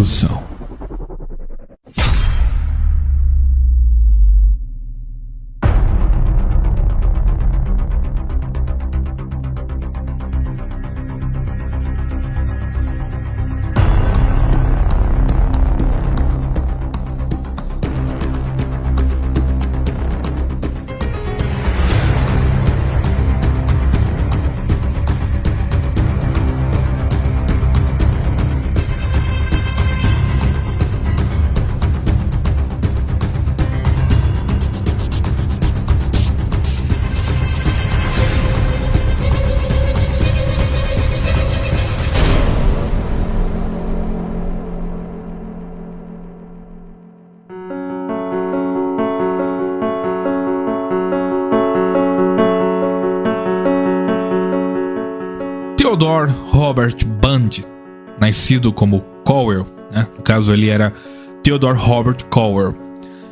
produção. Theodore Robert Bundy, nascido como Cowell, né? no caso ele era Theodore Robert Cowell.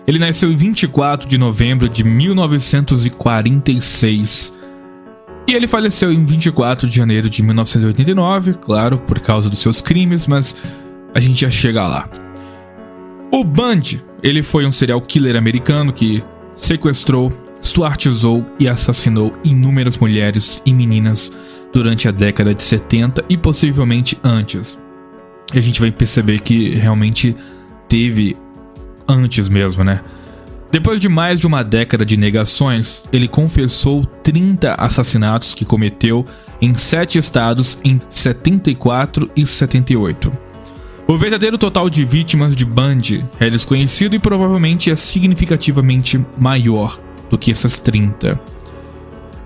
Ele nasceu em 24 de novembro de 1946 e ele faleceu em 24 de janeiro de 1989, claro, por causa dos seus crimes, mas a gente já chega lá. O Bundy, ele foi um serial killer americano que sequestrou, estuartizou e assassinou inúmeras mulheres e meninas durante a década de 70 e possivelmente antes. E a gente vai perceber que realmente teve antes mesmo, né? Depois de mais de uma década de negações, ele confessou 30 assassinatos que cometeu em sete estados em 74 e 78. O verdadeiro total de vítimas de Bundy é desconhecido e provavelmente é significativamente maior do que essas 30.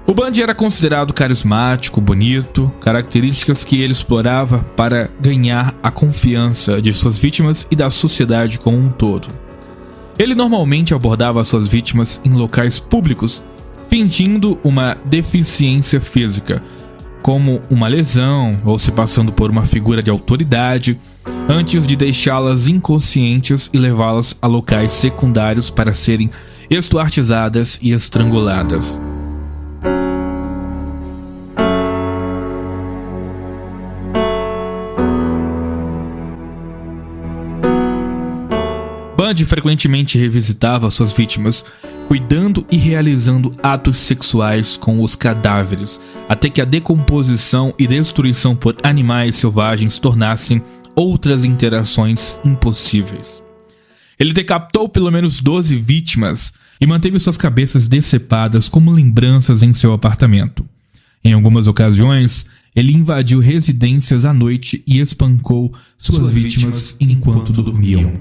O Bundy era considerado carismático, bonito, características que ele explorava para ganhar a confiança de suas vítimas e da sociedade como um todo. Ele normalmente abordava suas vítimas em locais públicos, fingindo uma deficiência física, como uma lesão ou se passando por uma figura de autoridade, antes de deixá-las inconscientes e levá-las a locais secundários para serem estuartizadas e estranguladas. Frequentemente revisitava suas vítimas, cuidando e realizando atos sexuais com os cadáveres, até que a decomposição e destruição por animais selvagens tornassem outras interações impossíveis. Ele decapitou pelo menos 12 vítimas e manteve suas cabeças decepadas como lembranças em seu apartamento. Em algumas ocasiões, ele invadiu residências à noite e espancou suas, suas vítimas enquanto dormiam.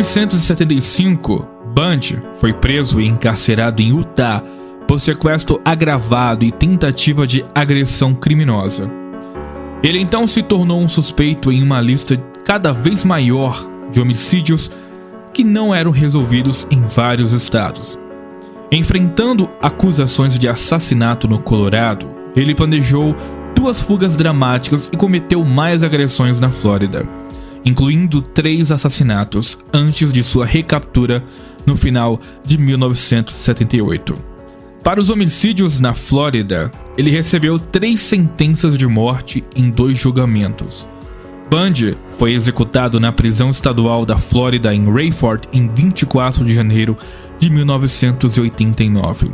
1975, Bundy foi preso e encarcerado em Utah por sequestro agravado e tentativa de agressão criminosa. Ele então se tornou um suspeito em uma lista cada vez maior de homicídios que não eram resolvidos em vários estados. Enfrentando acusações de assassinato no Colorado, ele planejou duas fugas dramáticas e cometeu mais agressões na Flórida incluindo três assassinatos antes de sua recaptura no final de 1978. Para os homicídios na Flórida, ele recebeu três sentenças de morte em dois julgamentos. Bundy foi executado na prisão estadual da Flórida em Rayford em 24 de janeiro de 1989.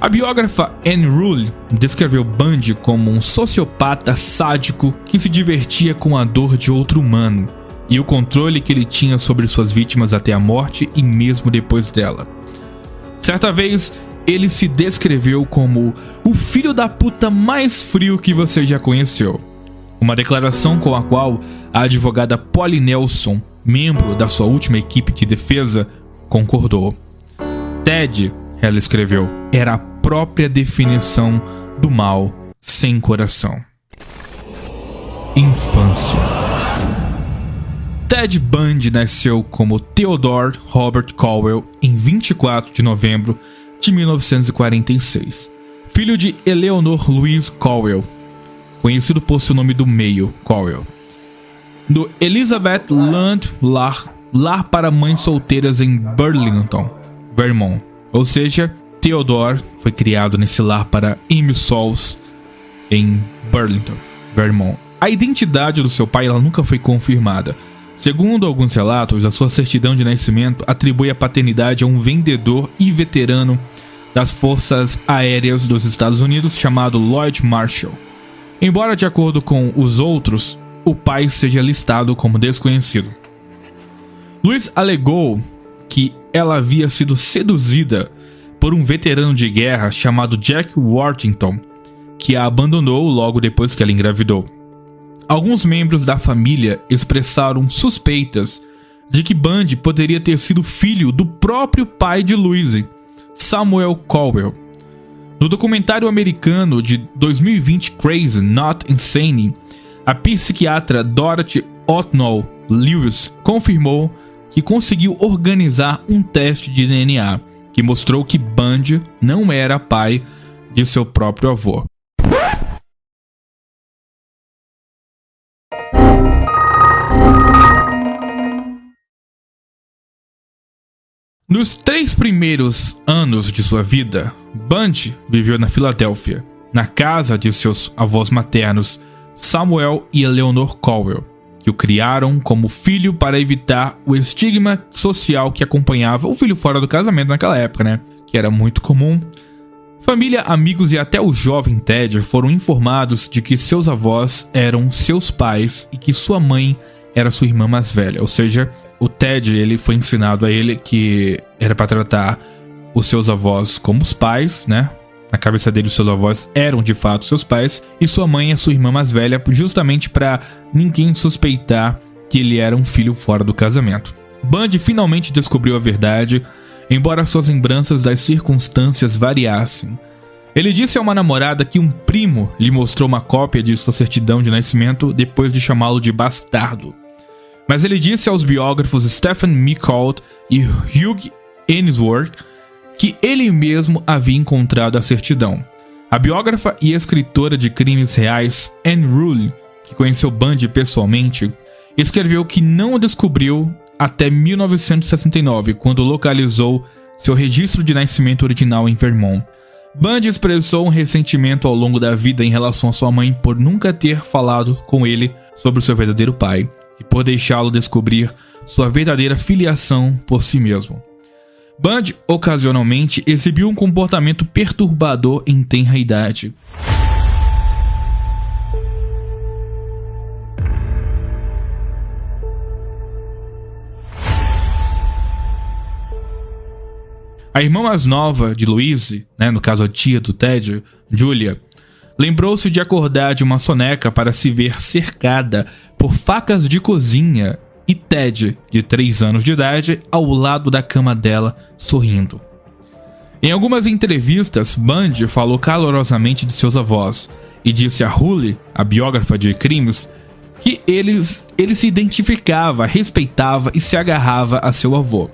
A biógrafa Anne Rule descreveu Bundy como um sociopata sádico que se divertia com a dor de outro humano e o controle que ele tinha sobre suas vítimas até a morte e mesmo depois dela. Certa vez, ele se descreveu como o filho da puta mais frio que você já conheceu. Uma declaração com a qual a advogada Polly Nelson, membro da sua última equipe de defesa, concordou. Ted, ela escreveu, era a própria definição do mal sem coração. Infância. Ted Bundy nasceu como Theodore Robert Caldwell em 24 de novembro de 1946, filho de Eleanor Louise Caldwell, conhecido por seu nome do meio, Caldwell, do Elizabeth Land Lar, lar para mães solteiras em Burlington, Vermont. Ou seja, Theodore foi criado nesse lar para Emil Souls em Burlington, Vermont. A identidade do seu pai nunca foi confirmada. Segundo alguns relatos, a sua certidão de nascimento atribui a paternidade a um vendedor e veterano das Forças Aéreas dos Estados Unidos chamado Lloyd Marshall. Embora, de acordo com os outros, o pai seja listado como desconhecido. Luiz alegou que ela havia sido seduzida por um veterano de guerra chamado Jack Worthington, que a abandonou logo depois que ela engravidou. Alguns membros da família expressaram suspeitas de que Bundy poderia ter sido filho do próprio pai de Louise, Samuel Caldwell. No documentário americano de 2020 Crazy Not Insane, a psiquiatra Dorothy Otnall Lewis confirmou que conseguiu organizar um teste de DNA que mostrou que Bundy não era pai de seu próprio avô. Nos três primeiros anos de sua vida, Bundy viveu na Filadélfia, na casa de seus avós maternos Samuel e Eleanor Cowell, que o criaram como filho para evitar o estigma social que acompanhava o filho fora do casamento naquela época, né? Que era muito comum. Família, amigos e até o jovem Ted foram informados de que seus avós eram seus pais e que sua mãe era sua irmã mais velha. Ou seja, o Ted ele foi ensinado a ele que era para tratar os seus avós como os pais, né? Na cabeça dele, seus avós eram de fato seus pais e sua mãe é sua irmã mais velha, justamente para ninguém suspeitar que ele era um filho fora do casamento. Bundy finalmente descobriu a verdade, embora suas lembranças das circunstâncias variassem. Ele disse a uma namorada que um primo lhe mostrou uma cópia de sua certidão de nascimento depois de chamá-lo de bastardo. Mas ele disse aos biógrafos Stephen Michaud e Hugh Ainsworth que ele mesmo havia encontrado a certidão. A biógrafa e escritora de crimes reais Anne Rule, que conheceu Bundy pessoalmente, escreveu que não o descobriu até 1969, quando localizou seu registro de nascimento original em Vermont. Bundy expressou um ressentimento ao longo da vida em relação à sua mãe por nunca ter falado com ele sobre seu verdadeiro pai e por deixá-lo descobrir sua verdadeira filiação por si mesmo. Band ocasionalmente exibiu um comportamento perturbador em tenra idade. A irmã mais nova de Louise, né, no caso a tia do Ted, Julia, lembrou-se de acordar de uma soneca para se ver cercada por facas de cozinha e Ted, de 3 anos de idade, ao lado da cama dela, sorrindo. Em algumas entrevistas, Bundy falou calorosamente de seus avós e disse a Hully, a biógrafa de crimes, que eles, ele se identificava, respeitava e se agarrava a seu avô.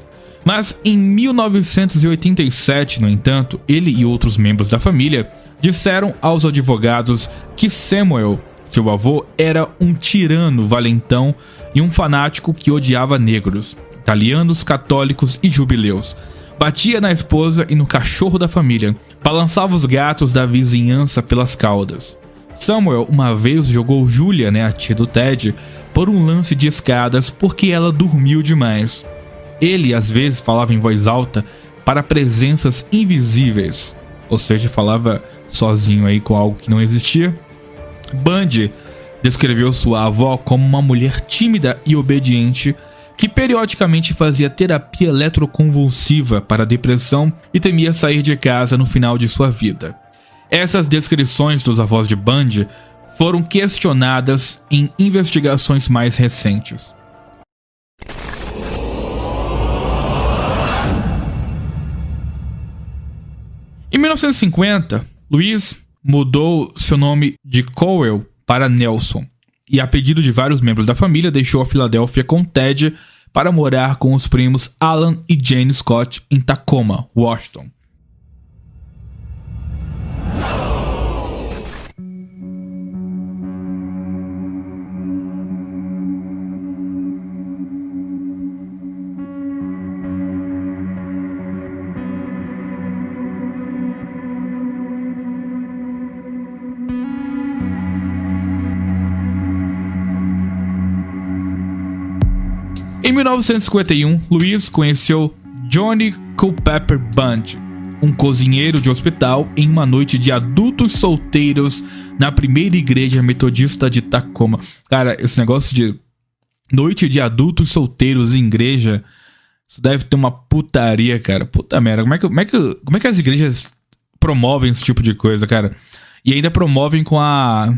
Mas em 1987, no entanto, ele e outros membros da família disseram aos advogados que Samuel, seu avô, era um tirano valentão e um fanático que odiava negros, italianos, católicos e jubileus. Batia na esposa e no cachorro da família, balançava os gatos da vizinhança pelas caudas. Samuel uma vez jogou Julia, né, a tia do Ted, por um lance de escadas porque ela dormiu demais. Ele às vezes falava em voz alta para presenças invisíveis, ou seja, falava sozinho aí com algo que não existia. Bundy descreveu sua avó como uma mulher tímida e obediente que periodicamente fazia terapia eletroconvulsiva para depressão e temia sair de casa no final de sua vida. Essas descrições dos avós de Bundy foram questionadas em investigações mais recentes. Em 1950, Luiz mudou seu nome de Cowell para Nelson e, a pedido de vários membros da família, deixou a Filadélfia com Ted para morar com os primos Alan e Jane Scott em Tacoma, Washington. Em 1951, Louise conheceu Johnny Culpepper Bundy, um cozinheiro de hospital, em uma noite de adultos solteiros na primeira igreja metodista de Tacoma. Cara, esse negócio de noite de adultos solteiros em igreja, isso deve ter uma putaria, cara. Puta merda, como é que, como é que, como é que as igrejas promovem esse tipo de coisa, cara? E ainda promovem com a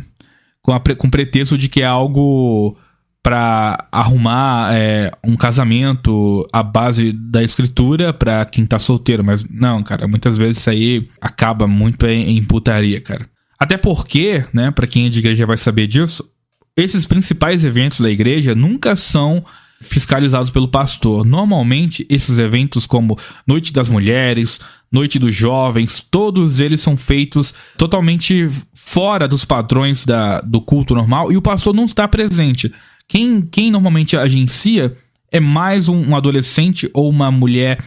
com, a, com pretexto de que é algo para arrumar é, um casamento à base da escritura para quem tá solteiro, mas não, cara, muitas vezes isso aí acaba muito em, em putaria, cara. Até porque, né, para quem é de igreja vai saber disso, esses principais eventos da igreja nunca são fiscalizados pelo pastor. Normalmente, esses eventos como Noite das Mulheres, Noite dos Jovens, todos eles são feitos totalmente fora dos padrões da, do culto normal e o pastor não está presente. Quem, quem normalmente agencia é mais um, um adolescente ou uma mulher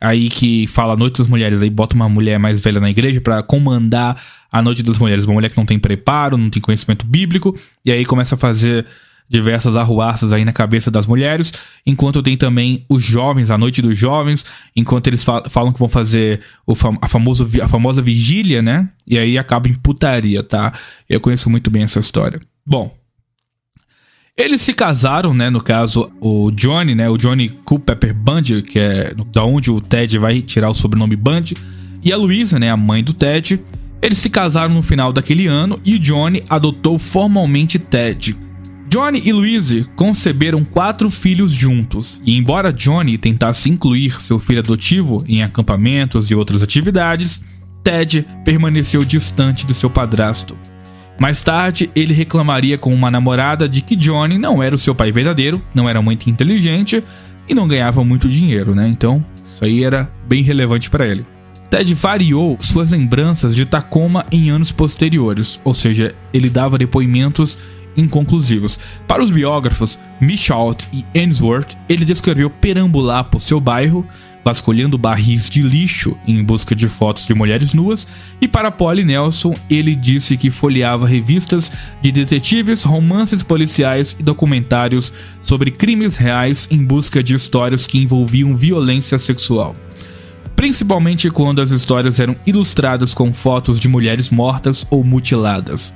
aí que fala Noite das Mulheres, aí bota uma mulher mais velha na igreja para comandar a Noite das Mulheres, uma mulher que não tem preparo, não tem conhecimento bíblico, e aí começa a fazer diversas arruaças aí na cabeça das mulheres, enquanto tem também os jovens, a Noite dos Jovens, enquanto eles falam que vão fazer fam a, famoso, a famosa vigília, né? E aí acaba em putaria, tá? Eu conheço muito bem essa história. Bom, eles se casaram, né? No caso, o Johnny, né? O Johnny Culpepper Bundy, que é da onde o Ted vai tirar o sobrenome Bundy, e a Louisa, né? A mãe do Ted. Eles se casaram no final daquele ano e o Johnny adotou formalmente Ted. Johnny e Louise conceberam quatro filhos juntos, e embora Johnny tentasse incluir seu filho adotivo em acampamentos e outras atividades, Ted permaneceu distante do seu padrasto. Mais tarde, ele reclamaria com uma namorada de que Johnny não era o seu pai verdadeiro, não era muito inteligente e não ganhava muito dinheiro, né? Então, isso aí era bem relevante para ele. Ted variou suas lembranças de Tacoma em anos posteriores, ou seja, ele dava depoimentos inconclusivos. Para os biógrafos Michaud e Ainsworth, ele descreveu perambular por seu bairro, vasculhando barris de lixo em busca de fotos de mulheres nuas, e para Polly Nelson, ele disse que folheava revistas de detetives, romances policiais e documentários sobre crimes reais em busca de histórias que envolviam violência sexual. Principalmente quando as histórias eram ilustradas com fotos de mulheres mortas ou mutiladas.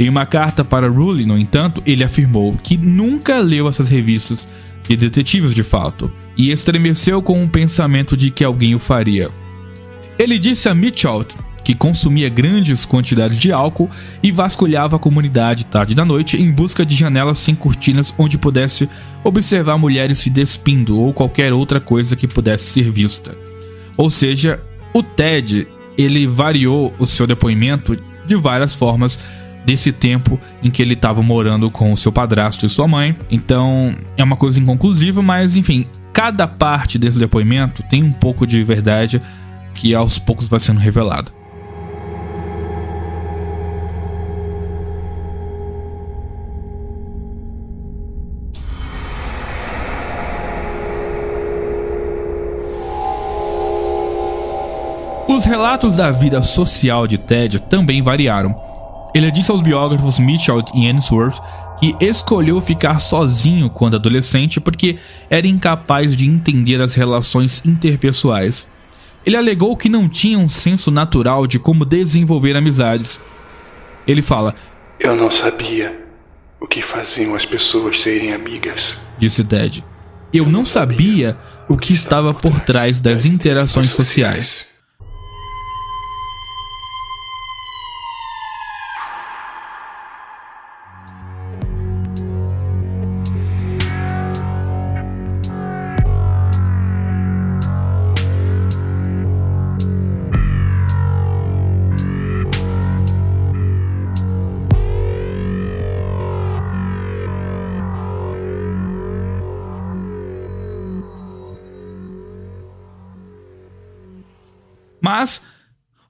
Em uma carta para Rulli, no entanto, ele afirmou que nunca leu essas revistas de detetives de fato, e estremeceu com o pensamento de que alguém o faria. Ele disse a Mitchell que consumia grandes quantidades de álcool e vasculhava a comunidade tarde da noite em busca de janelas sem cortinas onde pudesse observar mulheres se despindo ou qualquer outra coisa que pudesse ser vista. Ou seja, o Ted ele variou o seu depoimento de várias formas desse tempo em que ele estava morando com o seu padrasto e sua mãe. Então é uma coisa inconclusiva, mas enfim, cada parte desse depoimento tem um pouco de verdade que aos poucos vai sendo revelada. Os relatos da vida social de Ted também variaram. Ele disse aos biógrafos Mitchell e Ainsworth que escolheu ficar sozinho quando adolescente porque era incapaz de entender as relações interpessoais. Ele alegou que não tinha um senso natural de como desenvolver amizades. Ele fala: Eu não sabia o que faziam as pessoas serem amigas, disse Ted. eu não sabia o que estava por trás das interações sociais. Mas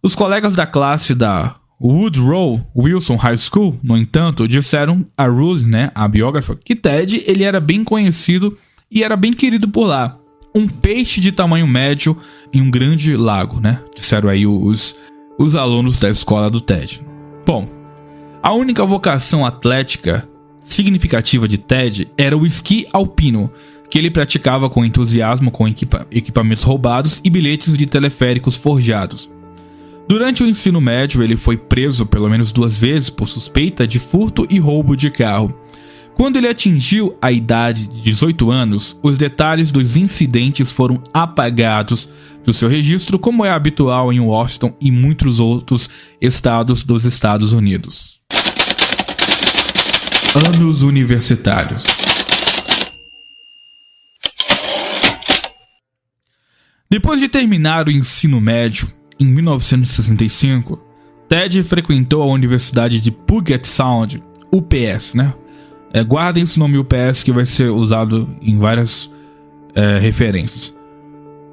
os colegas da classe da Woodrow Wilson High School, no entanto, disseram a Rule, né, a biógrafa, que Ted ele era bem conhecido e era bem querido por lá. Um peixe de tamanho médio em um grande lago, né? Disseram aí os, os alunos da escola do Ted. Bom, a única vocação atlética significativa de Ted era o esqui alpino, que ele praticava com entusiasmo com equipa equipamentos roubados e bilhetes de teleféricos forjados. Durante o ensino médio, ele foi preso pelo menos duas vezes por suspeita de furto e roubo de carro. Quando ele atingiu a idade de 18 anos, os detalhes dos incidentes foram apagados do seu registro, como é habitual em Washington e muitos outros estados dos Estados Unidos. Anos universitários. Depois de terminar o ensino médio, em 1965, Ted frequentou a Universidade de Puget Sound, UPS, né? É, guardem esse nome UPS que vai ser usado em várias é, referências.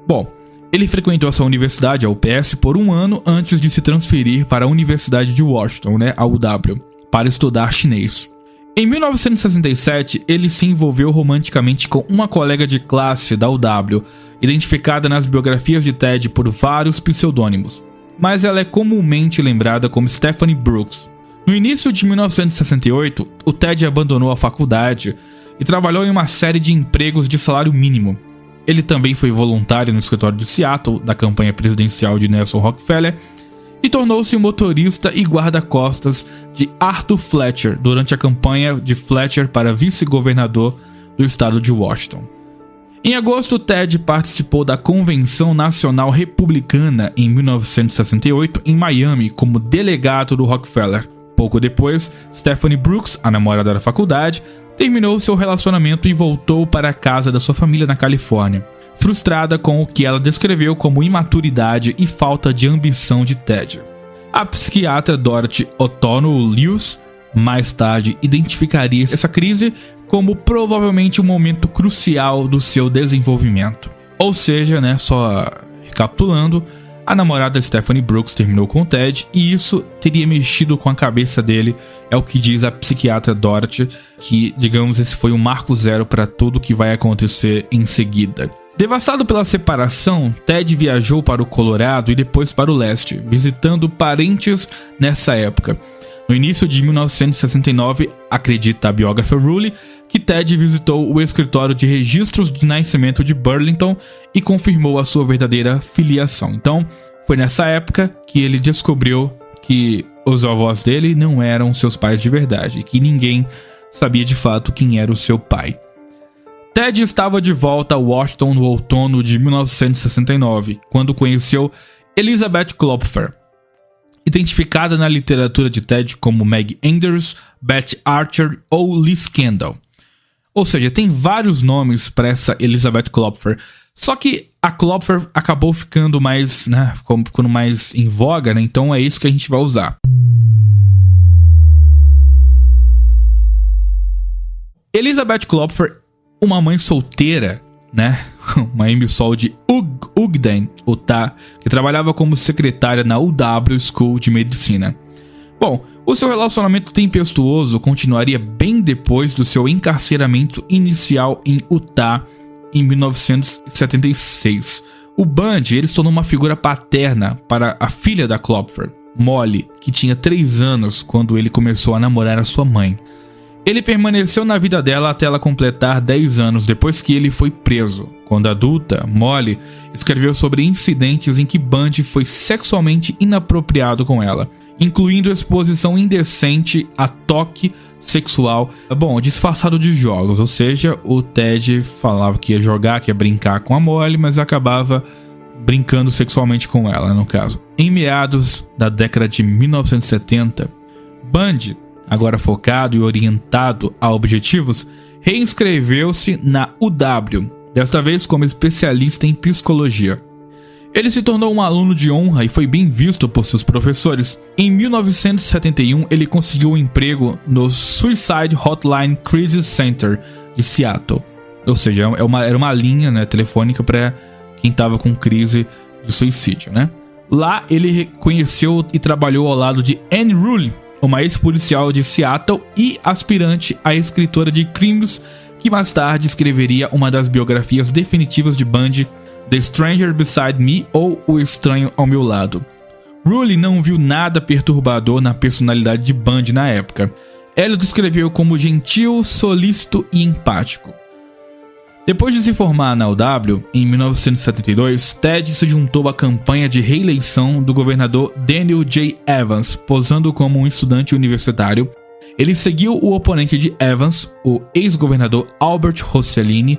Bom, ele frequentou essa universidade, a UPS, por um ano antes de se transferir para a Universidade de Washington, né, a UW, para estudar chinês. Em 1967, ele se envolveu romanticamente com uma colega de classe da UW, identificada nas biografias de Ted por vários pseudônimos, mas ela é comumente lembrada como Stephanie Brooks. No início de 1968, o Ted abandonou a faculdade e trabalhou em uma série de empregos de salário mínimo. Ele também foi voluntário no escritório de Seattle da campanha presidencial de Nelson Rockefeller e tornou-se o motorista e guarda-costas de Arthur Fletcher durante a campanha de Fletcher para vice-governador do estado de Washington. Em agosto, Ted participou da Convenção Nacional Republicana em 1968 em Miami como delegado do Rockefeller. Pouco depois, Stephanie Brooks, a namorada da faculdade, terminou seu relacionamento e voltou para a casa da sua família na Califórnia frustrada com o que ela descreveu como imaturidade e falta de ambição de Ted. A psiquiatra Dorothy O'Tonnell Lewis mais tarde identificaria essa crise como provavelmente um momento crucial do seu desenvolvimento. Ou seja, né, só recapitulando, a namorada Stephanie Brooks terminou com Ted e isso teria mexido com a cabeça dele, é o que diz a psiquiatra Dorothy, que, digamos, esse foi um marco zero para tudo que vai acontecer em seguida. Devastado pela separação, Ted viajou para o Colorado e depois para o leste, visitando parentes nessa época. No início de 1969, acredita a biógrafa Rulli que Ted visitou o escritório de registros de nascimento de Burlington e confirmou a sua verdadeira filiação. Então, foi nessa época que ele descobriu que os avós dele não eram seus pais de verdade e que ninguém sabia de fato quem era o seu pai. Ted estava de volta a Washington no outono de 1969, quando conheceu Elizabeth Klopfer, identificada na literatura de Ted como Meg Anders, Beth Archer ou Liz Kendall. Ou seja, tem vários nomes para essa Elizabeth Klopfer. Só que a Klopfer acabou ficando mais, né, ficando mais em voga, né? Então é isso que a gente vai usar. Elizabeth Klopfer uma mãe solteira, né? Uma Amy Sol de Ug Ugden, Utah, que trabalhava como secretária na UW School de Medicina. Bom, o seu relacionamento tempestuoso continuaria bem depois do seu encarceramento inicial em Utah em 1976. O Bundy ele se tornou uma figura paterna para a filha da Klopfer, Molly, que tinha 3 anos quando ele começou a namorar a sua mãe. Ele permaneceu na vida dela até ela completar 10 anos depois que ele foi preso. Quando adulta, Molly escreveu sobre incidentes em que Bundy foi sexualmente inapropriado com ela, incluindo exposição indecente a toque, sexual, bom, disfarçado de jogos, ou seja, o Ted falava que ia jogar, que ia brincar com a Molly, mas acabava brincando sexualmente com ela, no caso. Em meados da década de 1970, Bundy, agora focado e orientado a objetivos, reinscreveu-se na UW, desta vez como especialista em psicologia. Ele se tornou um aluno de honra e foi bem visto por seus professores. Em 1971, ele conseguiu um emprego no Suicide Hotline Crisis Center de Seattle. Ou seja, é uma, era uma linha né, telefônica para quem estava com crise de suicídio. Né? Lá, ele conheceu e trabalhou ao lado de Anne Rule, uma ex-policial de Seattle e aspirante a escritora de crimes que mais tarde escreveria uma das biografias definitivas de Bundy The Stranger Beside Me ou O Estranho ao Meu Lado. Rully não viu nada perturbador na personalidade de Bundy na época. Ela descreveu como gentil, solícito e empático. Depois de se formar na UW, em 1972, Ted se juntou à campanha de reeleição do governador Daniel J. Evans, posando como um estudante universitário. Ele seguiu o oponente de Evans, o ex-governador Albert Rossellini,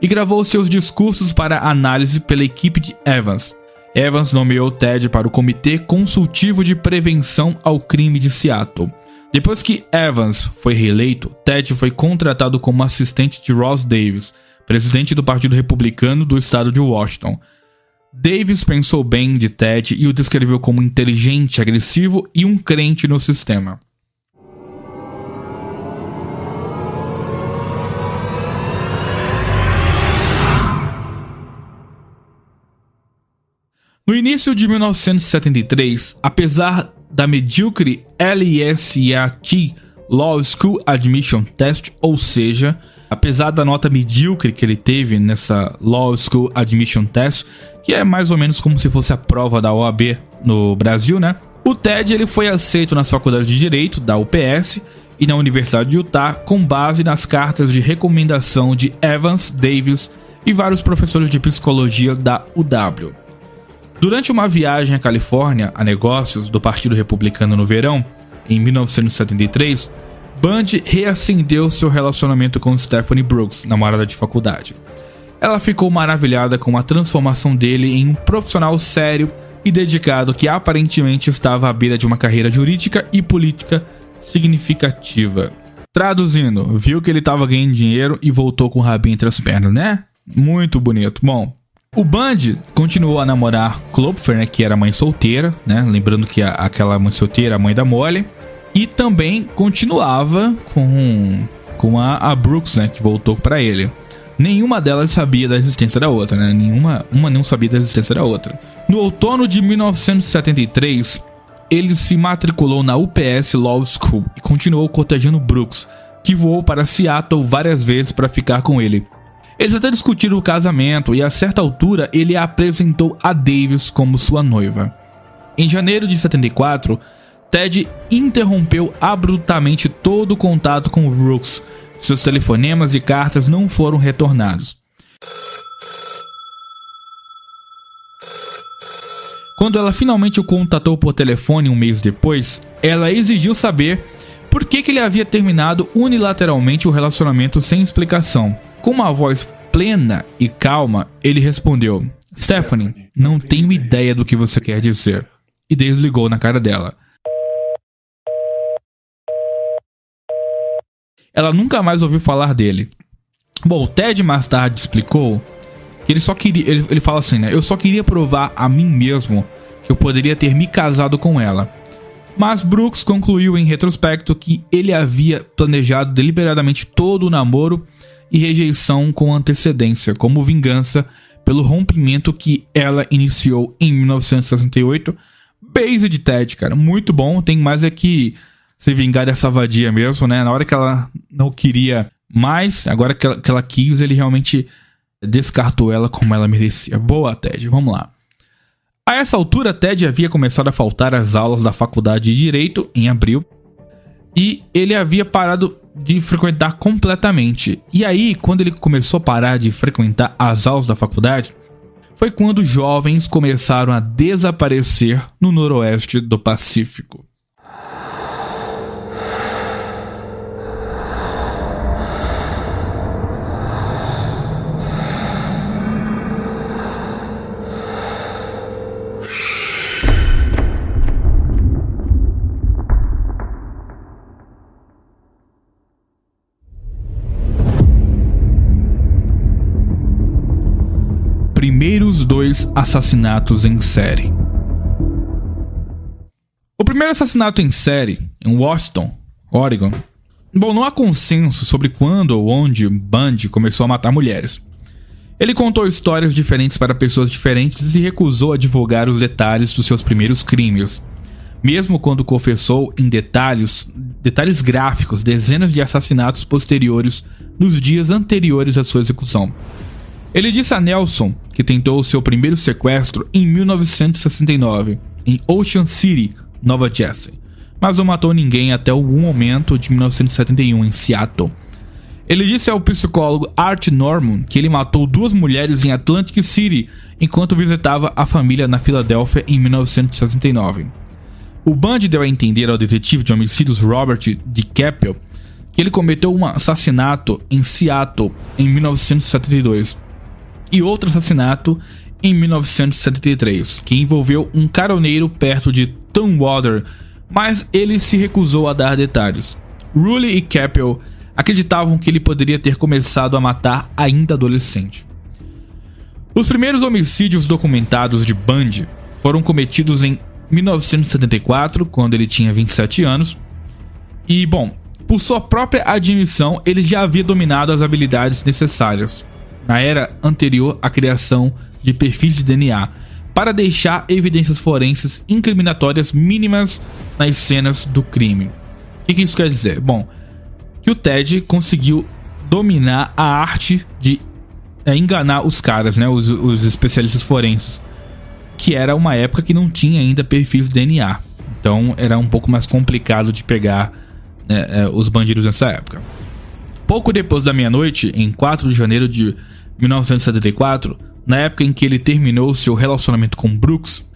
e gravou seus discursos para análise pela equipe de Evans. Evans nomeou Ted para o Comitê Consultivo de Prevenção ao Crime de Seattle. Depois que Evans foi reeleito, Ted foi contratado como assistente de Ross Davis, presidente do Partido Republicano do estado de Washington. Davis pensou bem de Ted e o descreveu como inteligente, agressivo e um crente no sistema. No início de 1973, apesar da medíocre LSAT Law School Admission Test, ou seja, apesar da nota medíocre que ele teve nessa Law School Admission Test, que é mais ou menos como se fosse a prova da OAB no Brasil, né? O TED ele foi aceito nas faculdades de Direito da UPS e na Universidade de Utah com base nas cartas de recomendação de Evans, Davis e vários professores de psicologia da UW. Durante uma viagem à Califórnia a negócios do Partido Republicano no verão, em 1973, Bundy reacendeu seu relacionamento com Stephanie Brooks, namorada de faculdade. Ela ficou maravilhada com a transformação dele em um profissional sério e dedicado que aparentemente estava à beira de uma carreira jurídica e política significativa. Traduzindo, viu que ele estava ganhando dinheiro e voltou com o rabinho entre as pernas, né? Muito bonito. Bom, o Band continuou a namorar Klopfer, né, que era mãe solteira, né? Lembrando que a, aquela mãe solteira, a mãe da Molly. E também continuava com, com a, a Brooks, né, que voltou para ele. Nenhuma delas sabia da existência da outra, né? Nenhuma, uma não sabia da existência da outra. No outono de 1973, ele se matriculou na UPS Law School e continuou cortejando Brooks, que voou para Seattle várias vezes para ficar com ele. Eles até discutiram o casamento e a certa altura ele a apresentou a Davis como sua noiva. Em janeiro de 74, Ted interrompeu abruptamente todo o contato com Brooks. Seus telefonemas e cartas não foram retornados. Quando ela finalmente o contatou por telefone um mês depois, ela exigiu saber por que, que ele havia terminado unilateralmente o relacionamento sem explicação. Com uma voz plena e calma, ele respondeu: Stephanie, não tenho ideia do que você quer dizer. E desligou na cara dela. Ela nunca mais ouviu falar dele. Bom, o Ted mais tarde explicou que ele só queria. Ele, ele fala assim, né? Eu só queria provar a mim mesmo que eu poderia ter me casado com ela. Mas Brooks concluiu em retrospecto que ele havia planejado deliberadamente todo o namoro e rejeição com antecedência, como vingança pelo rompimento que ela iniciou em 1968. Base de Ted, cara, muito bom. Tem mais é que se vingar dessa vadia mesmo, né? Na hora que ela não queria mais, agora que ela, que ela quis, ele realmente descartou ela como ela merecia. Boa, Ted, vamos lá. A essa altura, Ted havia começado a faltar às aulas da faculdade de Direito em abril e ele havia parado de frequentar completamente. E aí, quando ele começou a parar de frequentar as aulas da faculdade, foi quando jovens começaram a desaparecer no noroeste do Pacífico. Dois assassinatos em série. O primeiro assassinato em série, em Washington, Oregon. Bom, não há consenso sobre quando ou onde Bundy começou a matar mulheres. Ele contou histórias diferentes para pessoas diferentes e recusou a divulgar os detalhes dos seus primeiros crimes. Mesmo quando confessou em detalhes, detalhes gráficos, dezenas de assassinatos posteriores nos dias anteriores à sua execução. Ele disse a Nelson que tentou seu primeiro sequestro em 1969, em Ocean City, Nova Jersey, mas não matou ninguém até algum momento de 1971 em Seattle. Ele disse ao psicólogo Art Norman que ele matou duas mulheres em Atlantic City enquanto visitava a família na Filadélfia em 1969. O Bundy deu a entender ao detetive de homicídios Robert DiCaprio que ele cometeu um assassinato em Seattle em 1972 e outro assassinato em 1973, que envolveu um caroneiro perto de Tumwater, mas ele se recusou a dar detalhes. Rully e Capel acreditavam que ele poderia ter começado a matar ainda adolescente. Os primeiros homicídios documentados de Bundy foram cometidos em 1974, quando ele tinha 27 anos. E, bom, por sua própria admissão, ele já havia dominado as habilidades necessárias na era anterior à criação de perfis de DNA, para deixar evidências forenses incriminatórias mínimas nas cenas do crime. O que, que isso quer dizer? Bom, que o Ted conseguiu dominar a arte de é, enganar os caras, né, os, os especialistas forenses, que era uma época que não tinha ainda perfis de DNA, então era um pouco mais complicado de pegar né, é, os bandidos nessa época. Pouco depois da meia-noite, em 4 de janeiro de 1974, na época em que ele terminou seu relacionamento com Brooks,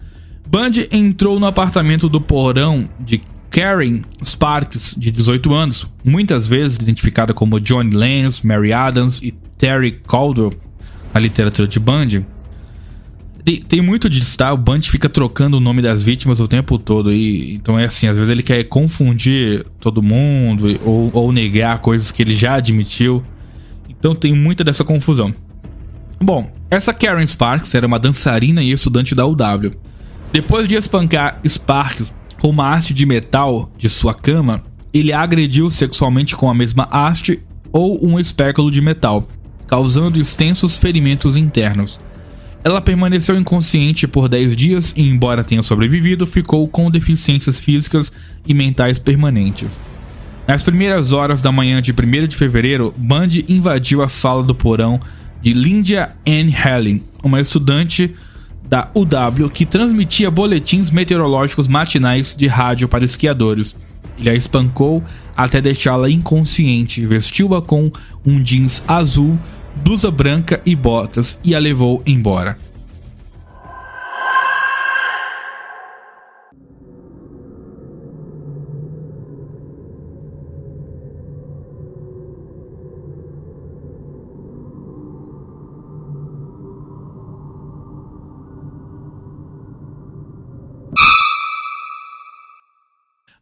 Bundy entrou no apartamento do porão de Karen Sparks, de 18 anos, muitas vezes identificada como Johnny Lance, Mary Adams e Terry Caldwell na literatura de Bundy. Tem, tem muito disso, tá? O Bundy fica trocando o nome das vítimas o tempo todo. E, então é assim, às vezes ele quer confundir todo mundo ou, ou negar coisas que ele já admitiu. Então tem muita dessa confusão. Bom, essa Karen Sparks era uma dançarina e estudante da UW. Depois de espancar Sparks com uma haste de metal de sua cama, ele a agrediu sexualmente com a mesma haste ou um espéculo de metal, causando extensos ferimentos internos. Ela permaneceu inconsciente por 10 dias e, embora tenha sobrevivido, ficou com deficiências físicas e mentais permanentes. Nas primeiras horas da manhã de 1 de fevereiro, Bundy invadiu a sala do porão de Lindia Ann Helen, uma estudante da UW que transmitia boletins meteorológicos matinais de rádio para esquiadores. Ele a espancou até deixá-la inconsciente, vestiu-a com um jeans azul, blusa branca e botas e a levou embora.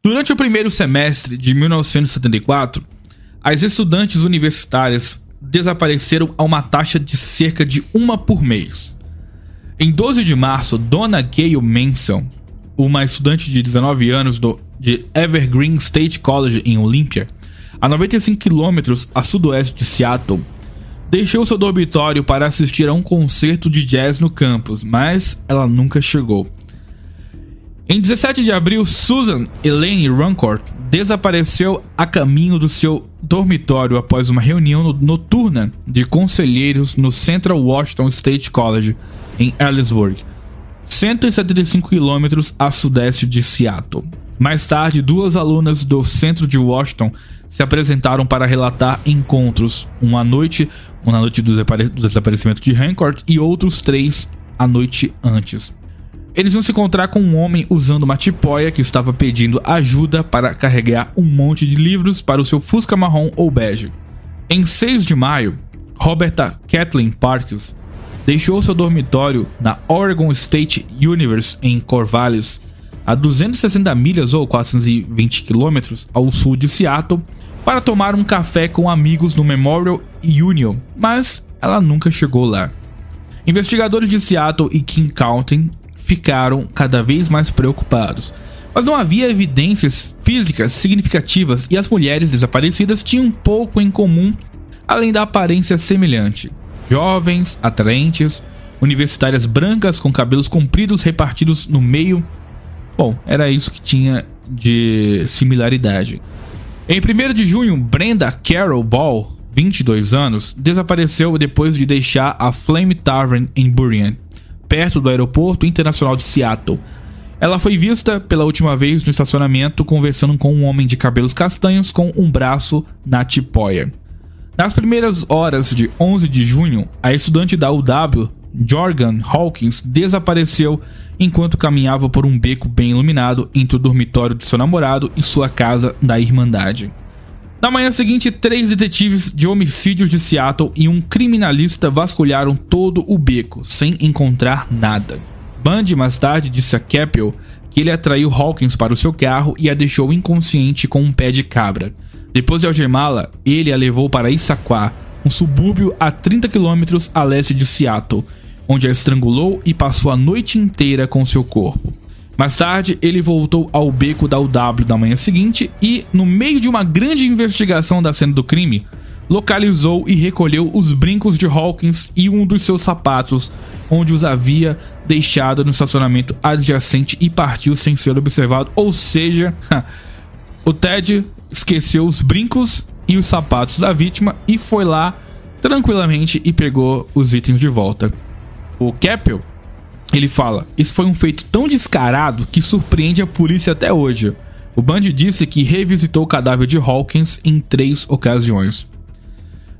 Durante o primeiro semestre de 1974, as estudantes universitárias desapareceram a uma taxa de cerca de uma por mês. Em 12 de março, Donna Gayle Manson, uma estudante de 19 anos do, de Evergreen State College em Olympia, a 95 quilômetros a sudoeste de Seattle, deixou seu dormitório para assistir a um concerto de jazz no campus, mas ela nunca chegou. Em 17 de abril, Susan Elaine Runcourt desapareceu a caminho do seu dormitório após uma reunião noturna de conselheiros no Central Washington State College, em Ellisburg, 175 quilômetros a sudeste de Seattle. Mais tarde, duas alunas do centro de Washington se apresentaram para relatar encontros, uma noite, uma noite do desaparecimento de Rancourt e outros três a noite antes. Eles vão se encontrar com um homem usando uma tipóia que estava pedindo ajuda para carregar um monte de livros para o seu Fusca marrom ou bege. Em 6 de maio, Roberta Kathleen Parks deixou seu dormitório na Oregon State University em Corvallis, a 260 milhas ou 420 quilômetros ao sul de Seattle, para tomar um café com amigos no Memorial Union, mas ela nunca chegou lá. Investigadores de Seattle e King County ficaram cada vez mais preocupados, mas não havia evidências físicas significativas e as mulheres desaparecidas tinham pouco em comum além da aparência semelhante. Jovens, atraentes, universitárias brancas com cabelos compridos repartidos no meio. Bom, era isso que tinha de similaridade. Em 1 de junho, Brenda Carol Ball, 22 anos, desapareceu depois de deixar a Flame Tavern em Burien, perto do aeroporto internacional de Seattle. Ela foi vista pela última vez no estacionamento conversando com um homem de cabelos castanhos com um braço na tipóia. Nas primeiras horas de 11 de junho, a estudante da UW, Jorgan Hawkins, desapareceu enquanto caminhava por um beco bem iluminado entre o dormitório de seu namorado e sua casa da Irmandade. Na manhã seguinte, três detetives de homicídios de Seattle e um criminalista vasculharam todo o beco, sem encontrar nada. Bundy mais tarde disse a Keppel que ele atraiu Hawkins para o seu carro e a deixou inconsciente com um pé de cabra. Depois de algemá-la, ele a levou para Issaquah, um subúrbio a 30 quilômetros a leste de Seattle, onde a estrangulou e passou a noite inteira com seu corpo. Mais tarde, ele voltou ao beco da UW na manhã seguinte e, no meio de uma grande investigação da cena do crime, localizou e recolheu os brincos de Hawkins e um dos seus sapatos, onde os havia deixado no estacionamento adjacente e partiu sem ser observado. Ou seja, o Ted esqueceu os brincos e os sapatos da vítima e foi lá tranquilamente e pegou os itens de volta. O Keppel, ele fala: Isso foi um feito tão descarado que surpreende a polícia até hoje. O Bundy disse que revisitou o cadáver de Hawkins em três ocasiões.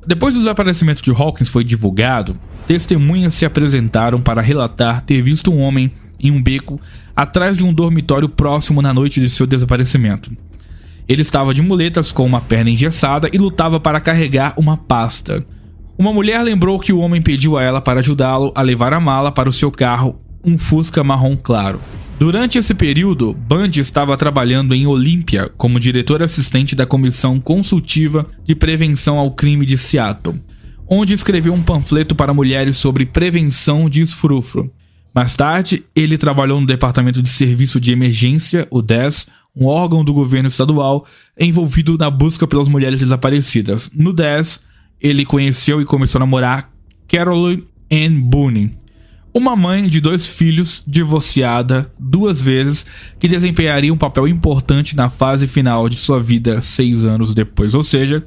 Depois do desaparecimento de Hawkins foi divulgado, testemunhas se apresentaram para relatar ter visto um homem em um beco atrás de um dormitório próximo na noite de seu desaparecimento. Ele estava de muletas com uma perna engessada e lutava para carregar uma pasta. Uma mulher lembrou que o homem pediu a ela para ajudá-lo a levar a mala para o seu carro, um Fusca marrom claro. Durante esse período, Bundy estava trabalhando em Olímpia como diretor assistente da Comissão Consultiva de Prevenção ao Crime de Seattle, onde escreveu um panfleto para mulheres sobre prevenção de esfrufro. Mais tarde, ele trabalhou no Departamento de Serviço de Emergência, o DES, um órgão do governo estadual envolvido na busca pelas mulheres desaparecidas. No 10, ele conheceu e começou a namorar Caroline Ann Boone, uma mãe de dois filhos, divorciada duas vezes, que desempenharia um papel importante na fase final de sua vida seis anos depois. Ou seja,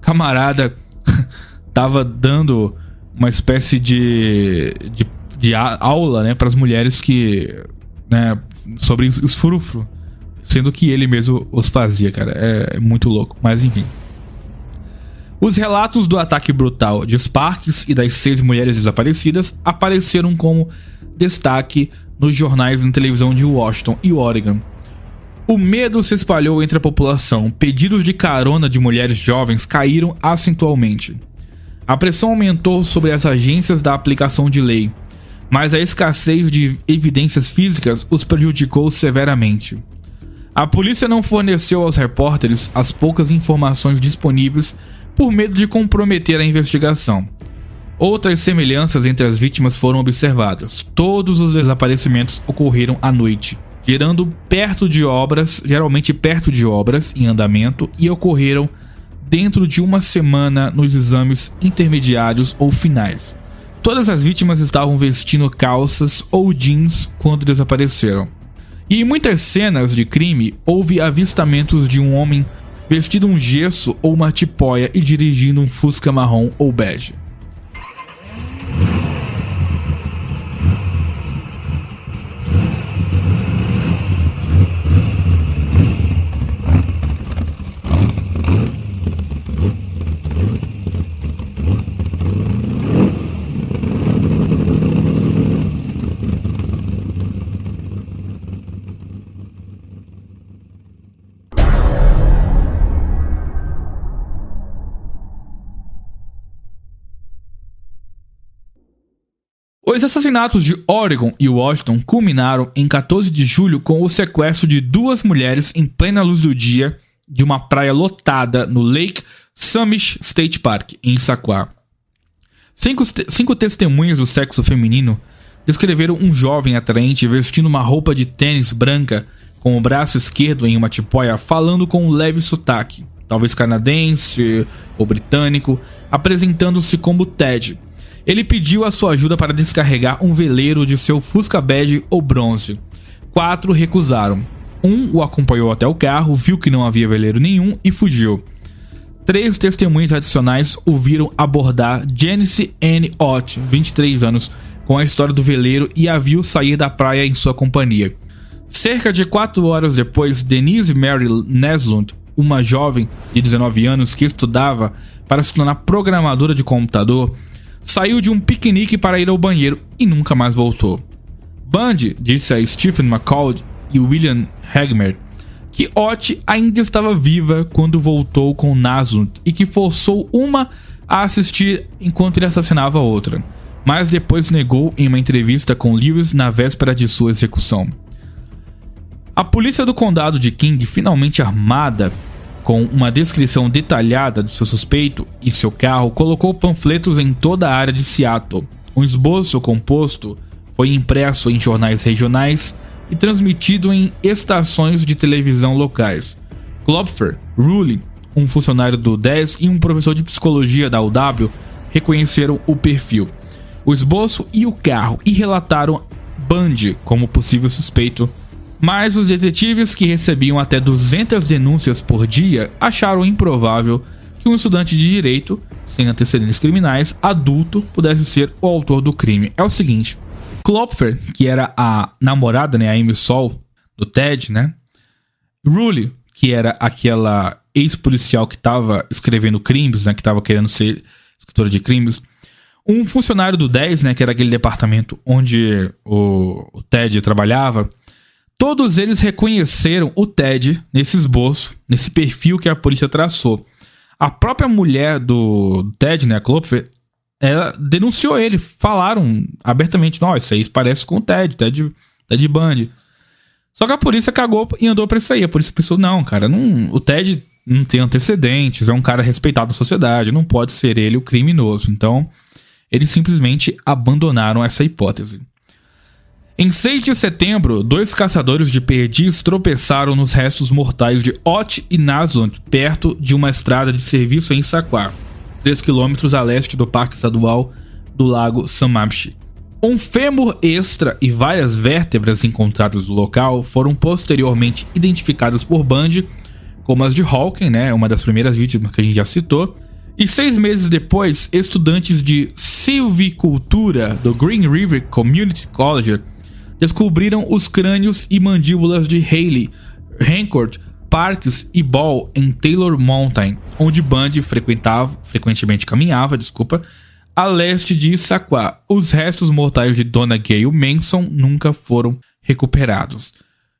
camarada tava dando uma espécie de, de, de aula né, para as mulheres que. Né, sobre os furufru. Sendo que ele mesmo os fazia, cara. É, é muito louco. Mas enfim. Os relatos do ataque brutal de Sparks e das seis mulheres desaparecidas apareceram como destaque nos jornais e televisão de Washington e Oregon. O medo se espalhou entre a população, pedidos de carona de mulheres jovens caíram acentualmente. A pressão aumentou sobre as agências da aplicação de lei, mas a escassez de evidências físicas os prejudicou severamente. A polícia não forneceu aos repórteres as poucas informações disponíveis por medo de comprometer a investigação. Outras semelhanças entre as vítimas foram observadas. Todos os desaparecimentos ocorreram à noite, gerando perto de obras, geralmente perto de obras em andamento, e ocorreram dentro de uma semana nos exames intermediários ou finais. Todas as vítimas estavam vestindo calças ou jeans quando desapareceram. E em muitas cenas de crime houve avistamentos de um homem vestido um gesso ou uma tipóia e dirigindo um Fusca marrom ou bege. Os assassinatos de Oregon e Washington culminaram em 14 de julho com o sequestro de duas mulheres em plena luz do dia de uma praia lotada no Lake Summit State Park, em Issaquah. Cinco, cinco testemunhas do sexo feminino descreveram um jovem atraente vestindo uma roupa de tênis branca com o braço esquerdo em uma tipóia falando com um leve sotaque, talvez canadense ou britânico, apresentando-se como Ted. Ele pediu a sua ajuda para descarregar um veleiro de seu Fusca Bege ou bronze. Quatro recusaram. Um o acompanhou até o carro, viu que não havia veleiro nenhum e fugiu. Três testemunhas adicionais o viram abordar Janice N. Ott, 23 anos, com a história do veleiro e a viu sair da praia em sua companhia. Cerca de quatro horas depois, Denise Mary Neslund, uma jovem de 19 anos que estudava para se tornar programadora de computador, saiu de um piquenique para ir ao banheiro e nunca mais voltou. Bundy disse a Stephen McCall e William Hagmer que Ott ainda estava viva quando voltou com Naslund e que forçou uma a assistir enquanto ele assassinava a outra, mas depois negou em uma entrevista com Lewis na véspera de sua execução. A polícia do condado de King, finalmente armada com uma descrição detalhada do seu suspeito e seu carro, colocou panfletos em toda a área de Seattle. Um esboço composto foi impresso em jornais regionais e transmitido em estações de televisão locais. Klopfer, Rulli, um funcionário do 10 e um professor de psicologia da UW reconheceram o perfil, o esboço e o carro e relataram Bundy como possível suspeito. Mas os detetives, que recebiam até 200 denúncias por dia, acharam improvável que um estudante de direito, sem antecedentes criminais, adulto, pudesse ser o autor do crime. É o seguinte: Klopfer, que era a namorada, né, a Amy Sol, do Ted, né? Rulli, que era aquela ex-policial que estava escrevendo crimes, né, que estava querendo ser escritora de crimes. Um funcionário do 10, né, que era aquele departamento onde o, o Ted trabalhava, todos eles reconheceram o Ted nesse esboço, nesse perfil que a polícia traçou. A própria mulher do Ted, né, a Klopfer, ela denunciou ele, falaram abertamente, não, isso aí parece com o Ted, Ted, Ted Bundy. Só que a polícia cagou e andou pra isso aí. A polícia pensou, não, cara, não, o Ted não tem antecedentes, é um cara respeitado na sociedade, não pode ser ele o criminoso. Então, eles simplesmente abandonaram essa hipótese. Em 6 de setembro, dois caçadores de perdis tropeçaram nos restos mortais de Ott e Naslund perto de uma estrada de serviço em Saquar. 3 quilômetros a leste do Parque Estadual do Lago Samamshi. Um fêmur extra e várias vértebras encontradas no local foram posteriormente identificadas por Bundy como as de Hawking, né, uma das primeiras vítimas que a gente já citou. E seis meses depois, estudantes de silvicultura do Green River Community College descobriram os crânios e mandíbulas de Haley Hancourt Parks e Ball em Taylor Mountain, onde Bundy frequentava, frequentemente caminhava, desculpa, a leste de Issaquah. Os restos mortais de Dona Gayle Manson nunca foram recuperados.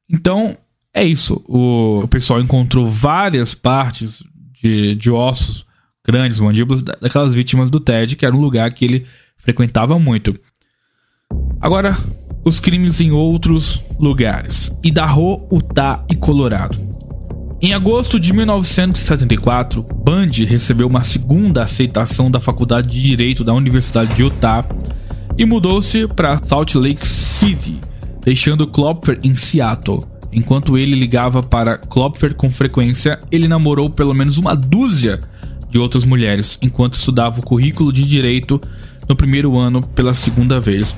Então, é isso. O, pessoal encontrou várias partes de, de ossos, grandes mandíbulas, daquelas vítimas do Ted, que era um lugar que ele frequentava muito. Agora, os crimes em outros lugares: Idaho, Utah e Colorado. Em agosto de 1974, Bundy recebeu uma segunda aceitação da Faculdade de Direito da Universidade de Utah e mudou-se para Salt Lake City, deixando Klopfer em Seattle. Enquanto ele ligava para Klopfer com frequência, ele namorou pelo menos uma dúzia de outras mulheres enquanto estudava o currículo de direito no primeiro ano pela segunda vez.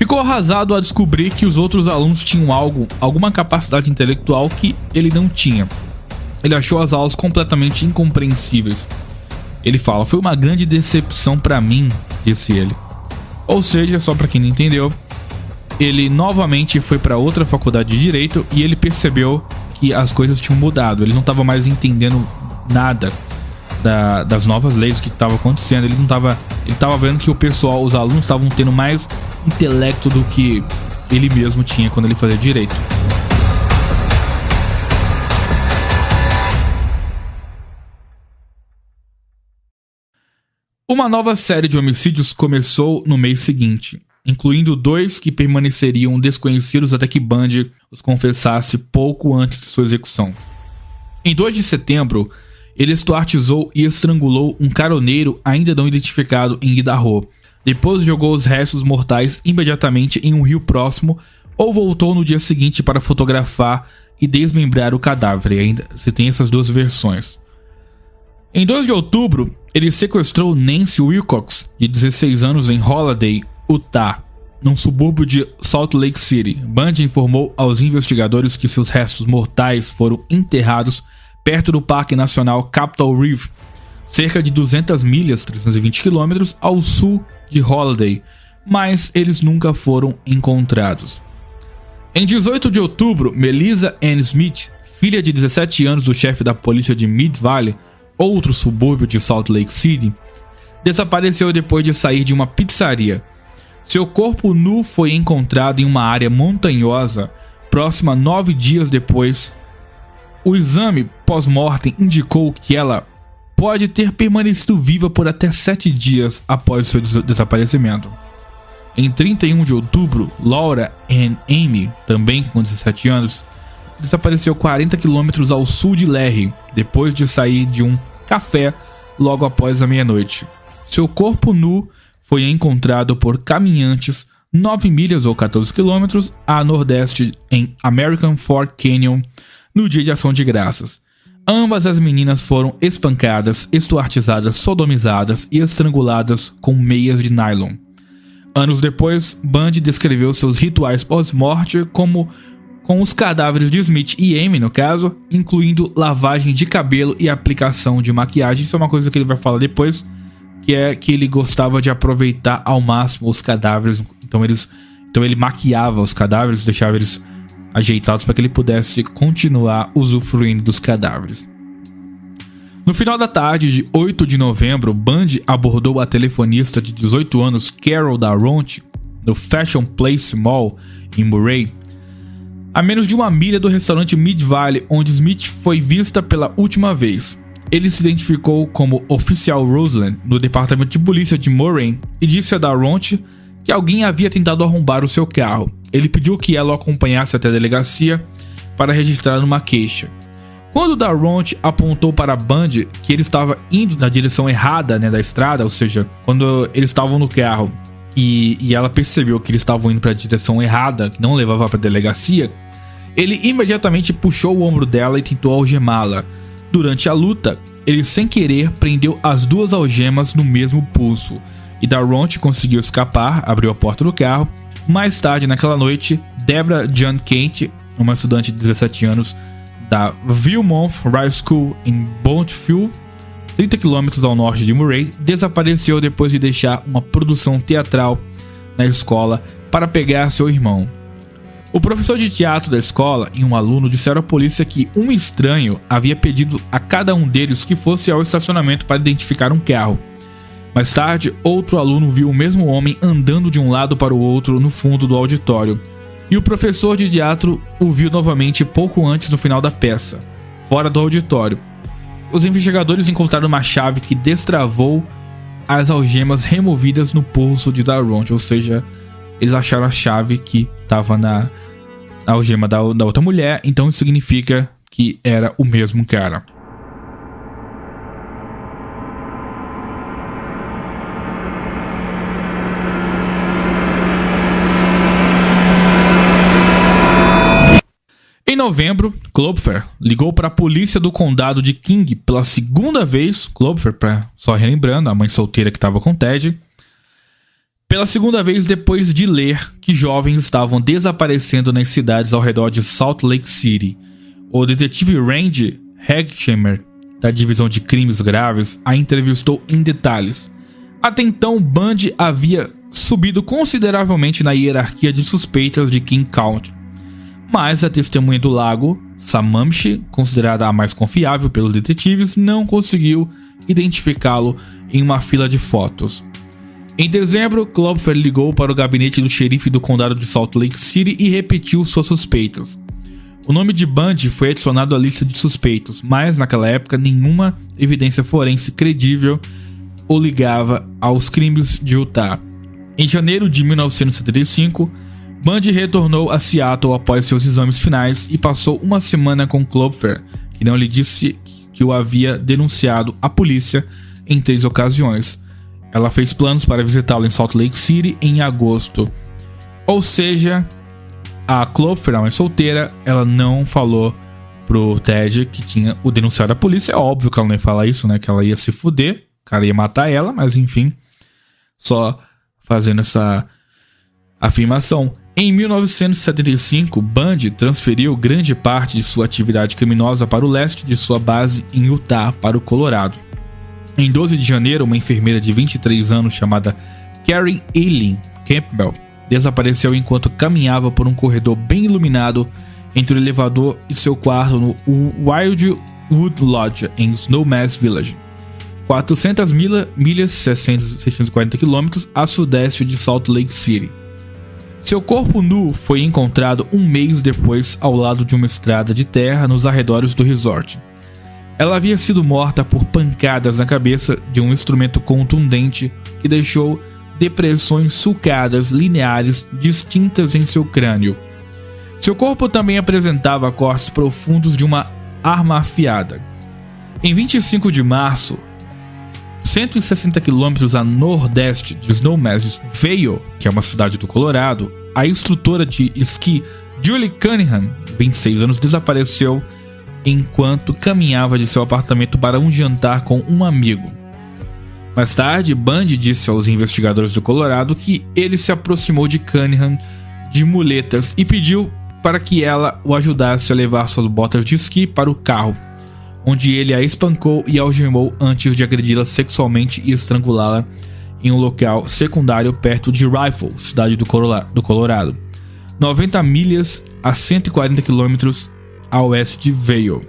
Ficou arrasado a descobrir que os outros alunos tinham algo, alguma capacidade intelectual que ele não tinha. Ele achou as aulas completamente incompreensíveis. Ele fala: "Foi uma grande decepção para mim", disse ele. Ou seja, só para quem não entendeu, ele novamente foi para outra faculdade de direito e ele percebeu que as coisas tinham mudado. Ele não estava mais entendendo nada da, das novas leis, o que estava acontecendo. Ele não estava, ele estava vendo que o pessoal, os alunos estavam tendo mais intelecto do que ele mesmo tinha quando ele fazia direito. Uma nova série de homicídios começou no mês seguinte, incluindo dois que permaneceriam desconhecidos até que Bundy os confessasse pouco antes de sua execução. Em 2 de setembro, ele estuartizou e estrangulou um caroneiro ainda não identificado em Idaho. Depois jogou os restos mortais imediatamente em um rio próximo ou voltou no dia seguinte para fotografar e desmembrar o cadáver. E ainda se tem essas duas versões. Em 2 de outubro, ele sequestrou Nancy Wilcox, de 16 anos, em Holiday, Utah, num subúrbio de Salt Lake City. Bundy informou aos investigadores que seus restos mortais foram enterrados perto do Parque Nacional Capitol Reef, cerca de 200 milhas, 320 quilômetros, ao sul de Holiday, mas eles nunca foram encontrados. Em 18 de outubro, Melissa Ann Smith, filha de 17 anos do chefe da polícia de Mid Valley, outro subúrbio de Salt Lake City, desapareceu depois de sair de uma pizzaria. Seu corpo nu foi encontrado em uma área montanhosa, próxima nove dias depois. O exame pós-mortem indicou que ela pode ter permanecido viva por até sete dias após seu desaparecimento. Em 31 de outubro, Laura Ann Amy, também com 17 anos, desapareceu 40 quilômetros ao sul de Larry, depois de sair de um café logo após a meia-noite. Seu corpo nu foi encontrado por caminhantes 9 milhas ou 14 quilômetros a nordeste em American Fork Canyon no dia de ação de graças. Ambas as meninas foram espancadas, estuartizadas, sodomizadas e estranguladas com meias de nylon. Anos depois, Bundy descreveu seus rituais pós-morte como com os cadáveres de Smith e Amy, no caso, incluindo lavagem de cabelo e aplicação de maquiagem. Isso é uma coisa que ele vai falar depois, que é que ele gostava de aproveitar ao máximo os cadáveres. Então, eles, então ele maquiava os cadáveres, deixava eles ajeitados para que ele pudesse continuar usufruindo dos cadáveres. No final da tarde de 8 de novembro, Bundy abordou a telefonista de 18 anos Carol Daronte no Fashion Place Mall em Murray, a menos de uma milha do restaurante Mid Valley, onde Smith foi vista pela última vez. Ele se identificou como oficial Roseland no departamento de polícia de Murray e disse a Daronte que alguém havia tentado arrombar o seu carro. Ele pediu que ela o acompanhasse até a delegacia para registrar uma queixa. Quando Daronte apontou para Bundy que ele estava indo na direção errada né, da estrada, ou seja, quando eles estavam no carro e, e ela percebeu que eles estavam indo para a direção errada, que não levava para a delegacia, ele imediatamente puxou o ombro dela e tentou algemá-la. Durante a luta, ele sem querer prendeu as duas algemas no mesmo pulso, e Daronte conseguiu escapar, abriu a porta do carro. Mais tarde naquela noite, Deborah John Kent, uma estudante de 17 anos da Vilmont High School em Bonneville, 30 km ao norte de Murray, desapareceu depois de deixar uma produção teatral na escola para pegar seu irmão. O professor de teatro da escola e um aluno disseram à polícia que um estranho havia pedido a cada um deles que fosse ao estacionamento para identificar um carro. Mais tarde, outro aluno viu o mesmo homem andando de um lado para o outro no fundo do auditório, e o professor de teatro o viu novamente pouco antes do final da peça, fora do auditório. Os investigadores encontraram uma chave que destravou as algemas removidas no pulso de Daronte, ou seja, eles acharam a chave que estava na, na algema da, da outra mulher, então isso significa que era o mesmo cara. Novembro, Klopfer ligou para a polícia do condado de King pela segunda vez. Klopfer, pra, só relembrando, a mãe solteira que estava com Ted. Pela segunda vez depois de ler que jovens estavam desaparecendo nas cidades ao redor de Salt Lake City. O detetive Randy Hegsheimer, da divisão de crimes graves, a entrevistou em detalhes. Até então, Bundy havia subido consideravelmente na hierarquia de suspeitas de King County mas a testemunha do lago, Samamshi, considerada a mais confiável pelos detetives, não conseguiu identificá-lo em uma fila de fotos. Em dezembro, Klopfer ligou para o gabinete do xerife do condado de Salt Lake City e repetiu suas suspeitas. O nome de Bundy foi adicionado à lista de suspeitos, mas naquela época nenhuma evidência forense credível o ligava aos crimes de Utah. Em janeiro de 1975, Bundy retornou a Seattle após seus exames finais e passou uma semana com Klopfer, que não lhe disse que o havia denunciado à polícia em três ocasiões. Ela fez planos para visitá-lo em Salt Lake City em agosto. Ou seja, a Clover, a mãe solteira, ela não falou pro Ted que tinha o denunciado à polícia. É óbvio que ela não ia falar isso, né? Que ela ia se fuder, o cara ia matar ela, mas enfim, só fazendo essa afirmação. Em 1975, Band transferiu grande parte de sua atividade criminosa para o leste de sua base em Utah, para o Colorado. Em 12 de janeiro, uma enfermeira de 23 anos chamada Karen Eileen Campbell desapareceu enquanto caminhava por um corredor bem iluminado entre o elevador e seu quarto no Wildwood Lodge, em Snowmass Village, 400 milhas, 640 quilômetros a sudeste de Salt Lake City. Seu corpo nu foi encontrado um mês depois ao lado de uma estrada de terra nos arredores do resort. Ela havia sido morta por pancadas na cabeça de um instrumento contundente que deixou depressões sulcadas lineares distintas em seu crânio. Seu corpo também apresentava cortes profundos de uma arma afiada. Em 25 de março, 160 quilômetros a nordeste de Snowmass Vale, que é uma cidade do Colorado, a instrutora de esqui Julie Cunningham, 26 anos, desapareceu enquanto caminhava de seu apartamento para um jantar com um amigo. Mais tarde, Bundy disse aos investigadores do Colorado que ele se aproximou de Cunningham de muletas e pediu para que ela o ajudasse a levar suas botas de esqui para o carro onde ele a espancou e algemou antes de agredi-la sexualmente e estrangulá-la em um local secundário perto de Rifle, cidade do, Colorado, 90 milhas a 140 quilômetros a oeste de Vail.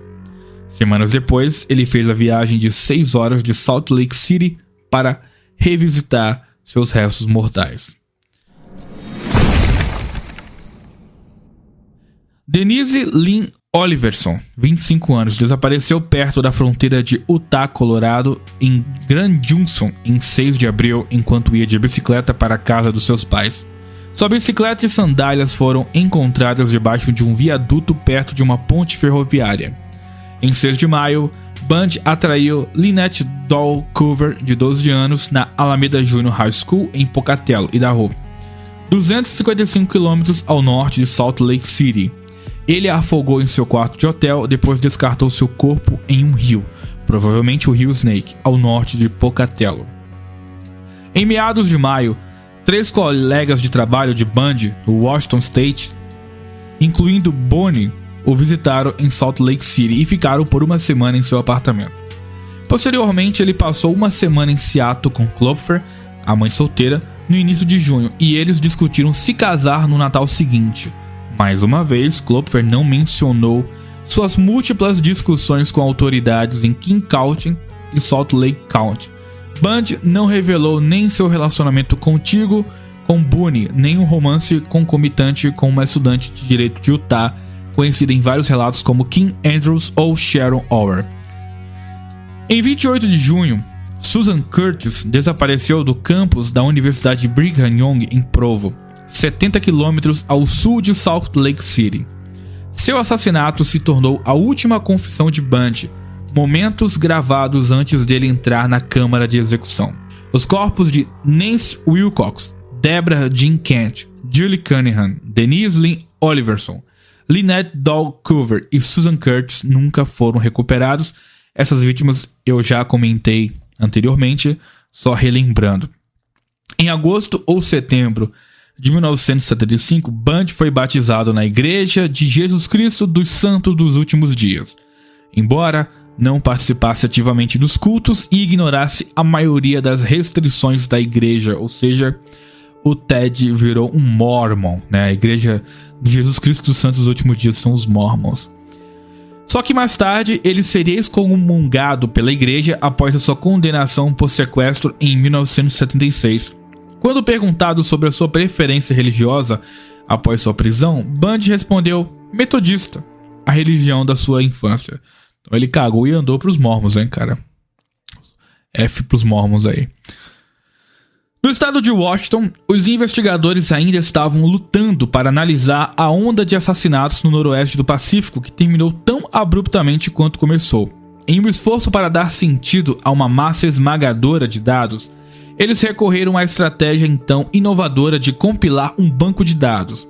Semanas depois, ele fez a viagem de 6 horas de Salt Lake City para revisitar seus restos mortais. Denise Lynn Oliverson, 25 anos, desapareceu perto da fronteira de Utah, Colorado, em Grand Junction, em 6 de abril, enquanto ia de bicicleta para a casa dos seus pais. Sua bicicleta e sandálias foram encontradas debaixo de um viaduto perto de uma ponte ferroviária. Em 6 de maio, Band atraiu Lynette Doll Coover, de 12 anos, na Alameda Junior High School, em Pocatello, Idaho, 255 km ao norte de Salt Lake City. Ele a afogou em seu quarto de hotel, depois descartou seu corpo em um rio, provavelmente o rio Snake, ao norte de Pocatello. Em meados de maio, três colegas de trabalho de Bundy, do Washington State, incluindo Bonnie, o visitaram em Salt Lake City e ficaram por uma semana em seu apartamento. Posteriormente, ele passou uma semana em Seattle com Klopfer, a mãe solteira, no início de junho, e eles discutiram se casar no Natal seguinte. Mais uma vez, Klopfer não mencionou suas múltiplas discussões com autoridades em King County e Salt Lake County. Band não revelou nem seu relacionamento contigo com Boone, nem um romance concomitante com uma estudante de direito de Utah, conhecida em vários relatos como Kim Andrews ou Sharon Auer. Em 28 de junho, Susan Curtis desapareceu do campus da Universidade Brigham Young em Provo. 70 quilômetros ao sul de Salt Lake City. Seu assassinato se tornou a última confissão de Bundy, momentos gravados antes dele entrar na câmara de execução. Os corpos de Nancy Wilcox, Deborah Jean Kent, Julie Cunningham, Denise Lynn Oliverson, Lynette Doll Coover e Susan Curtis nunca foram recuperados. Essas vítimas eu já comentei anteriormente, só relembrando. Em agosto ou setembro de 1975, Band foi batizado na Igreja de Jesus Cristo dos Santos dos Últimos Dias. Embora não participasse ativamente dos cultos e ignorasse a maioria das restrições da igreja, ou seja, o Ted virou um mormon, né? A igreja de Jesus Cristo dos Santos dos Últimos Dias são os mormons. Só que mais tarde ele seria excomungado pela igreja após a sua condenação por sequestro em 1976. Quando perguntado sobre a sua preferência religiosa após sua prisão, Bundy respondeu metodista, a religião da sua infância. Então ele cagou e andou pros mormons, hein, cara. F pros mormons aí. No estado de Washington, os investigadores ainda estavam lutando para analisar a onda de assassinatos no noroeste do Pacífico que terminou tão abruptamente quanto começou. Em um esforço para dar sentido a uma massa esmagadora de dados, eles recorreram à estratégia então inovadora de compilar um banco de dados.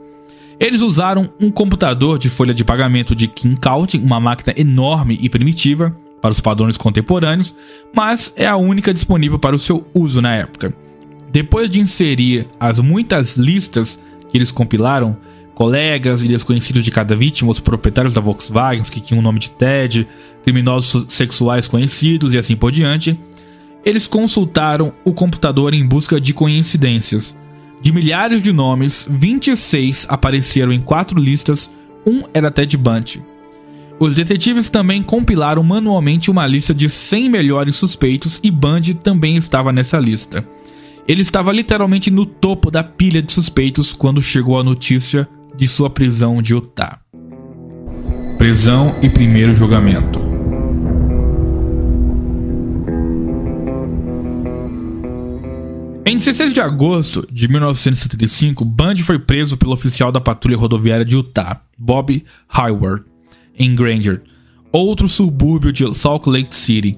Eles usaram um computador de folha de pagamento de Counting, uma máquina enorme e primitiva para os padrões contemporâneos, mas é a única disponível para o seu uso na época. Depois de inserir as muitas listas que eles compilaram, colegas e desconhecidos de cada vítima, os proprietários da Volkswagen que tinham o nome de Ted, criminosos sexuais conhecidos e assim por diante, eles consultaram o computador em busca de coincidências. De milhares de nomes, 26 apareceram em quatro listas, um era Ted Bundy. Os detetives também compilaram manualmente uma lista de 100 melhores suspeitos e Bundy também estava nessa lista. Ele estava literalmente no topo da pilha de suspeitos quando chegou a notícia de sua prisão de Utah. Prisão e primeiro julgamento. Em 16 de agosto de 1975, Bundy foi preso pelo oficial da patrulha rodoviária de Utah, Bob Hayward, em Granger, outro subúrbio de Salt Lake City.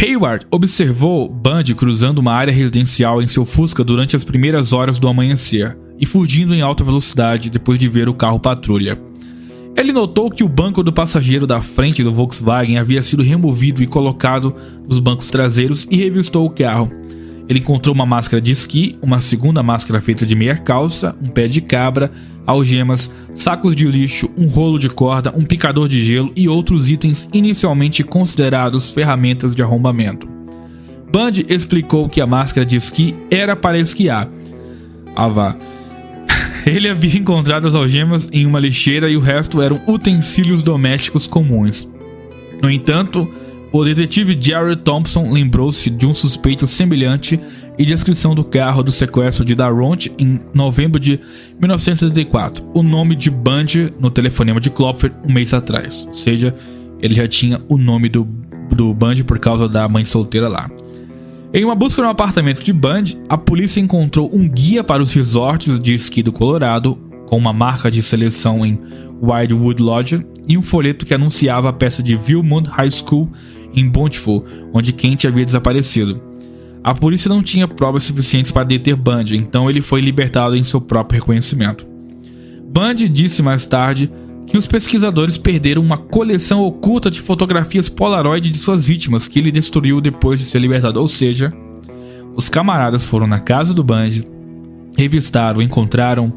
Hayward observou Bundy cruzando uma área residencial em seu Fusca durante as primeiras horas do amanhecer e fugindo em alta velocidade depois de ver o carro patrulha. Ele notou que o banco do passageiro da frente do Volkswagen havia sido removido e colocado nos bancos traseiros e revistou o carro. Ele encontrou uma máscara de esqui, uma segunda máscara feita de meia calça, um pé de cabra, algemas, sacos de lixo, um rolo de corda, um picador de gelo e outros itens inicialmente considerados ferramentas de arrombamento. Band explicou que a máscara de esqui era para esquiar. Vá. Ele havia encontrado as algemas em uma lixeira e o resto eram utensílios domésticos comuns. No entanto, o detetive Jared Thompson lembrou-se de um suspeito semelhante e descrição do carro do sequestro de Daront em novembro de 1974. O nome de Bundy no telefonema de Klopfer um mês atrás. Ou seja, ele já tinha o nome do, do Bundy por causa da mãe solteira lá. Em uma busca no apartamento de Bundy, a polícia encontrou um guia para os resorts de esqui do Colorado, com uma marca de seleção em Wildwood Lodge e um folheto que anunciava a peça de Vilmont High School em Bountiful, onde Kent havia desaparecido. A polícia não tinha provas suficientes para deter Bundy, então ele foi libertado em seu próprio reconhecimento. Bundy disse mais tarde que os pesquisadores perderam uma coleção oculta de fotografias Polaroid de suas vítimas que ele destruiu depois de ser libertado. Ou seja, os camaradas foram na casa do Bundy, revistaram, encontraram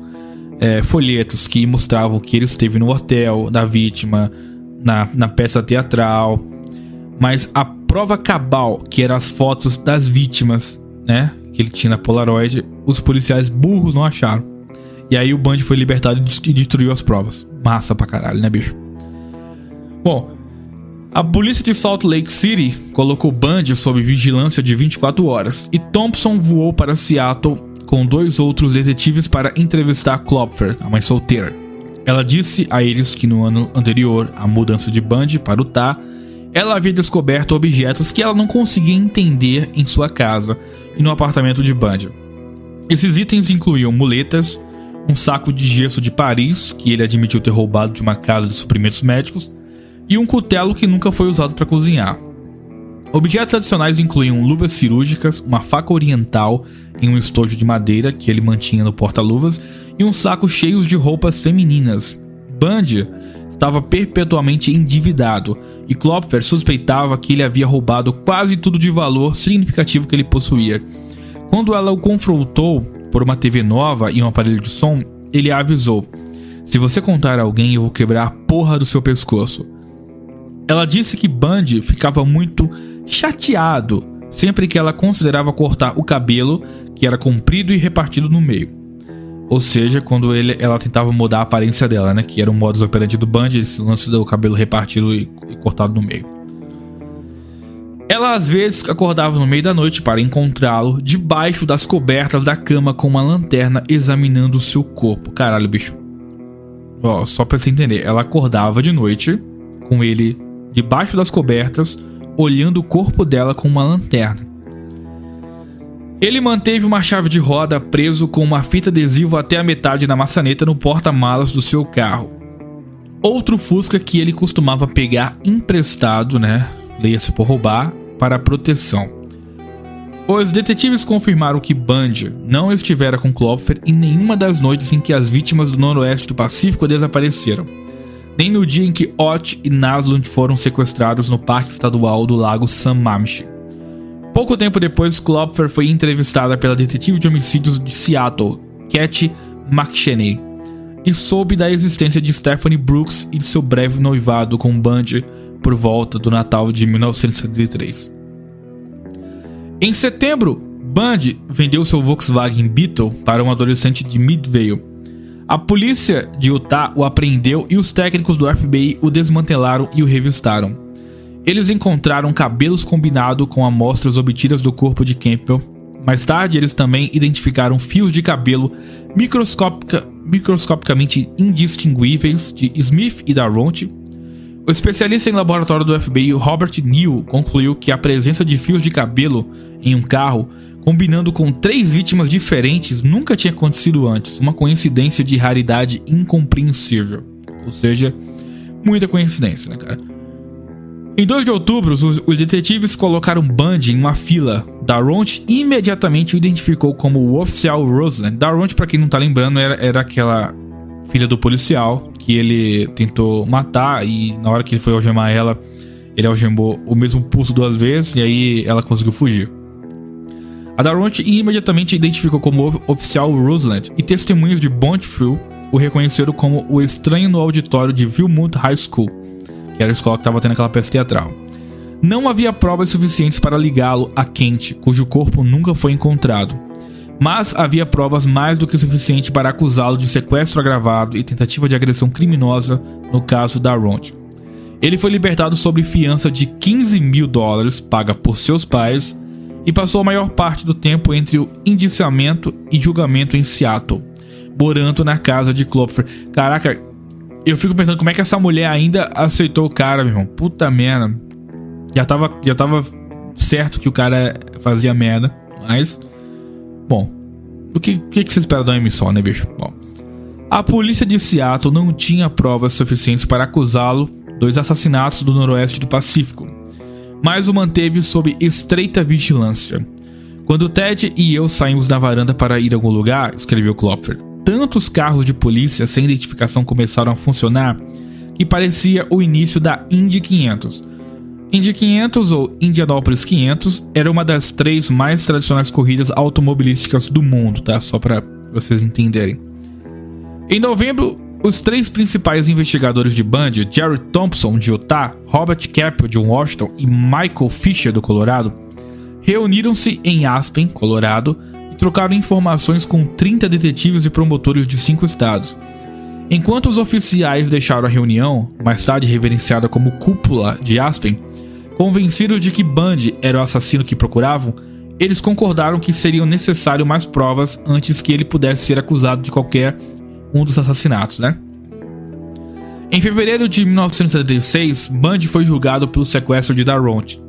é, folhetos que mostravam que ele esteve no hotel da vítima, na, na peça teatral, mas a prova cabal, que eram as fotos das vítimas, né? Que ele tinha na Polaroid, os policiais burros não acharam. E aí o Band foi libertado e destruiu as provas. Massa pra caralho, né, bicho? Bom, a polícia de Salt Lake City colocou Band sob vigilância de 24 horas e Thompson voou para Seattle com dois outros detetives para entrevistar Klopfer, a mãe solteira. Ela disse a eles que no ano anterior a mudança de Band para Utah ela havia descoberto objetos que ela não conseguia entender em sua casa e no apartamento de Bundy. Esses itens incluíam muletas, um saco de gesso de Paris, que ele admitiu ter roubado de uma casa de suprimentos médicos, e um cutelo que nunca foi usado para cozinhar. Objetos adicionais incluíam luvas cirúrgicas, uma faca oriental em um estojo de madeira que ele mantinha no porta-luvas e um saco cheio de roupas femininas. Bundy estava perpetuamente endividado e Klopfer suspeitava que ele havia roubado quase tudo de valor significativo que ele possuía. Quando ela o confrontou por uma TV nova e um aparelho de som, ele a avisou: Se você contar a alguém, eu vou quebrar a porra do seu pescoço. Ela disse que Bundy ficava muito chateado sempre que ela considerava cortar o cabelo, que era comprido e repartido no meio. Ou seja, quando ele, ela tentava mudar a aparência dela, né? Que era o modus operandi do Band, esse lance do cabelo repartido e, e cortado no meio. Ela às vezes acordava no meio da noite para encontrá-lo debaixo das cobertas da cama com uma lanterna examinando o seu corpo. Caralho, bicho. Ó, só pra você entender, ela acordava de noite com ele debaixo das cobertas, olhando o corpo dela com uma lanterna. Ele manteve uma chave de roda preso com uma fita adesiva até a metade na maçaneta no porta-malas do seu carro. Outro Fusca que ele costumava pegar emprestado, né? leia-se por roubar, para proteção. Os detetives confirmaram que Bundy não estivera com Klopfer em nenhuma das noites em que as vítimas do noroeste do Pacífico desapareceram, nem no dia em que Ott e Naslund foram sequestrados no Parque Estadual do Lago Sammamish. Pouco tempo depois, Klopfer foi entrevistada pela detetive de homicídios de Seattle, Cat McShaney, e soube da existência de Stephanie Brooks e de seu breve noivado com Bundy por volta do Natal de 1973. Em setembro, Bundy vendeu seu Volkswagen Beetle para um adolescente de Midvale. A polícia de Utah o apreendeu e os técnicos do FBI o desmantelaram e o revistaram. Eles encontraram cabelos combinados com amostras obtidas do corpo de Campbell. Mais tarde, eles também identificaram fios de cabelo microscópica, microscopicamente indistinguíveis de Smith e Darronte. O especialista em laboratório do FBI, Robert Neal, concluiu que a presença de fios de cabelo em um carro, combinando com três vítimas diferentes, nunca tinha acontecido antes. Uma coincidência de raridade incompreensível. Ou seja, muita coincidência, né, cara? Em 2 de outubro, os, os detetives colocaram Bundy em uma fila. Darront imediatamente o identificou como o oficial Roseland. Darront, para quem não tá lembrando, era, era aquela filha do policial que ele tentou matar e na hora que ele foi algemar ela, ele algemou o mesmo pulso duas vezes e aí ela conseguiu fugir. A Darront imediatamente identificou como oficial Roseland e testemunhas de Bondfield o reconheceram como o estranho no auditório de Vilmont High School era a escola que estava tendo aquela peça teatral. Não havia provas suficientes para ligá-lo a Kent, cujo corpo nunca foi encontrado. Mas havia provas mais do que suficiente para acusá-lo de sequestro agravado e tentativa de agressão criminosa no caso da Ront. Ele foi libertado sob fiança de 15 mil dólares, paga por seus pais, e passou a maior parte do tempo entre o indiciamento e julgamento em Seattle, morando na casa de Klopfer. Caraca, eu fico pensando como é que essa mulher ainda aceitou o cara, meu irmão. Puta merda. Já tava, já tava certo que o cara fazia merda, mas. Bom. O que, o que, você espera da emissão, né, bicho? Bom. A polícia de Seattle não tinha provas suficientes para acusá-lo dos assassinatos do noroeste do Pacífico, mas o manteve sob estreita vigilância. Quando Ted e eu saímos da varanda para ir a algum lugar, escreveu Klopfer, tantos carros de polícia sem identificação começaram a funcionar que parecia o início da Indy 500. Indy 500 ou Indianapolis 500 era uma das três mais tradicionais corridas automobilísticas do mundo, tá? Só para vocês entenderem. Em novembro, os três principais investigadores de Bundy, Jerry Thompson de Utah, Robert Capel de Washington e Michael Fisher do Colorado, reuniram-se em Aspen, Colorado, trocaram informações com 30 detetives e promotores de cinco estados. Enquanto os oficiais deixaram a reunião, mais tarde reverenciada como cúpula de Aspen, convencidos de que Bundy era o assassino que procuravam, eles concordaram que seriam necessárias mais provas antes que ele pudesse ser acusado de qualquer um dos assassinatos, né? Em fevereiro de 1976, Bundy foi julgado pelo sequestro de Darront.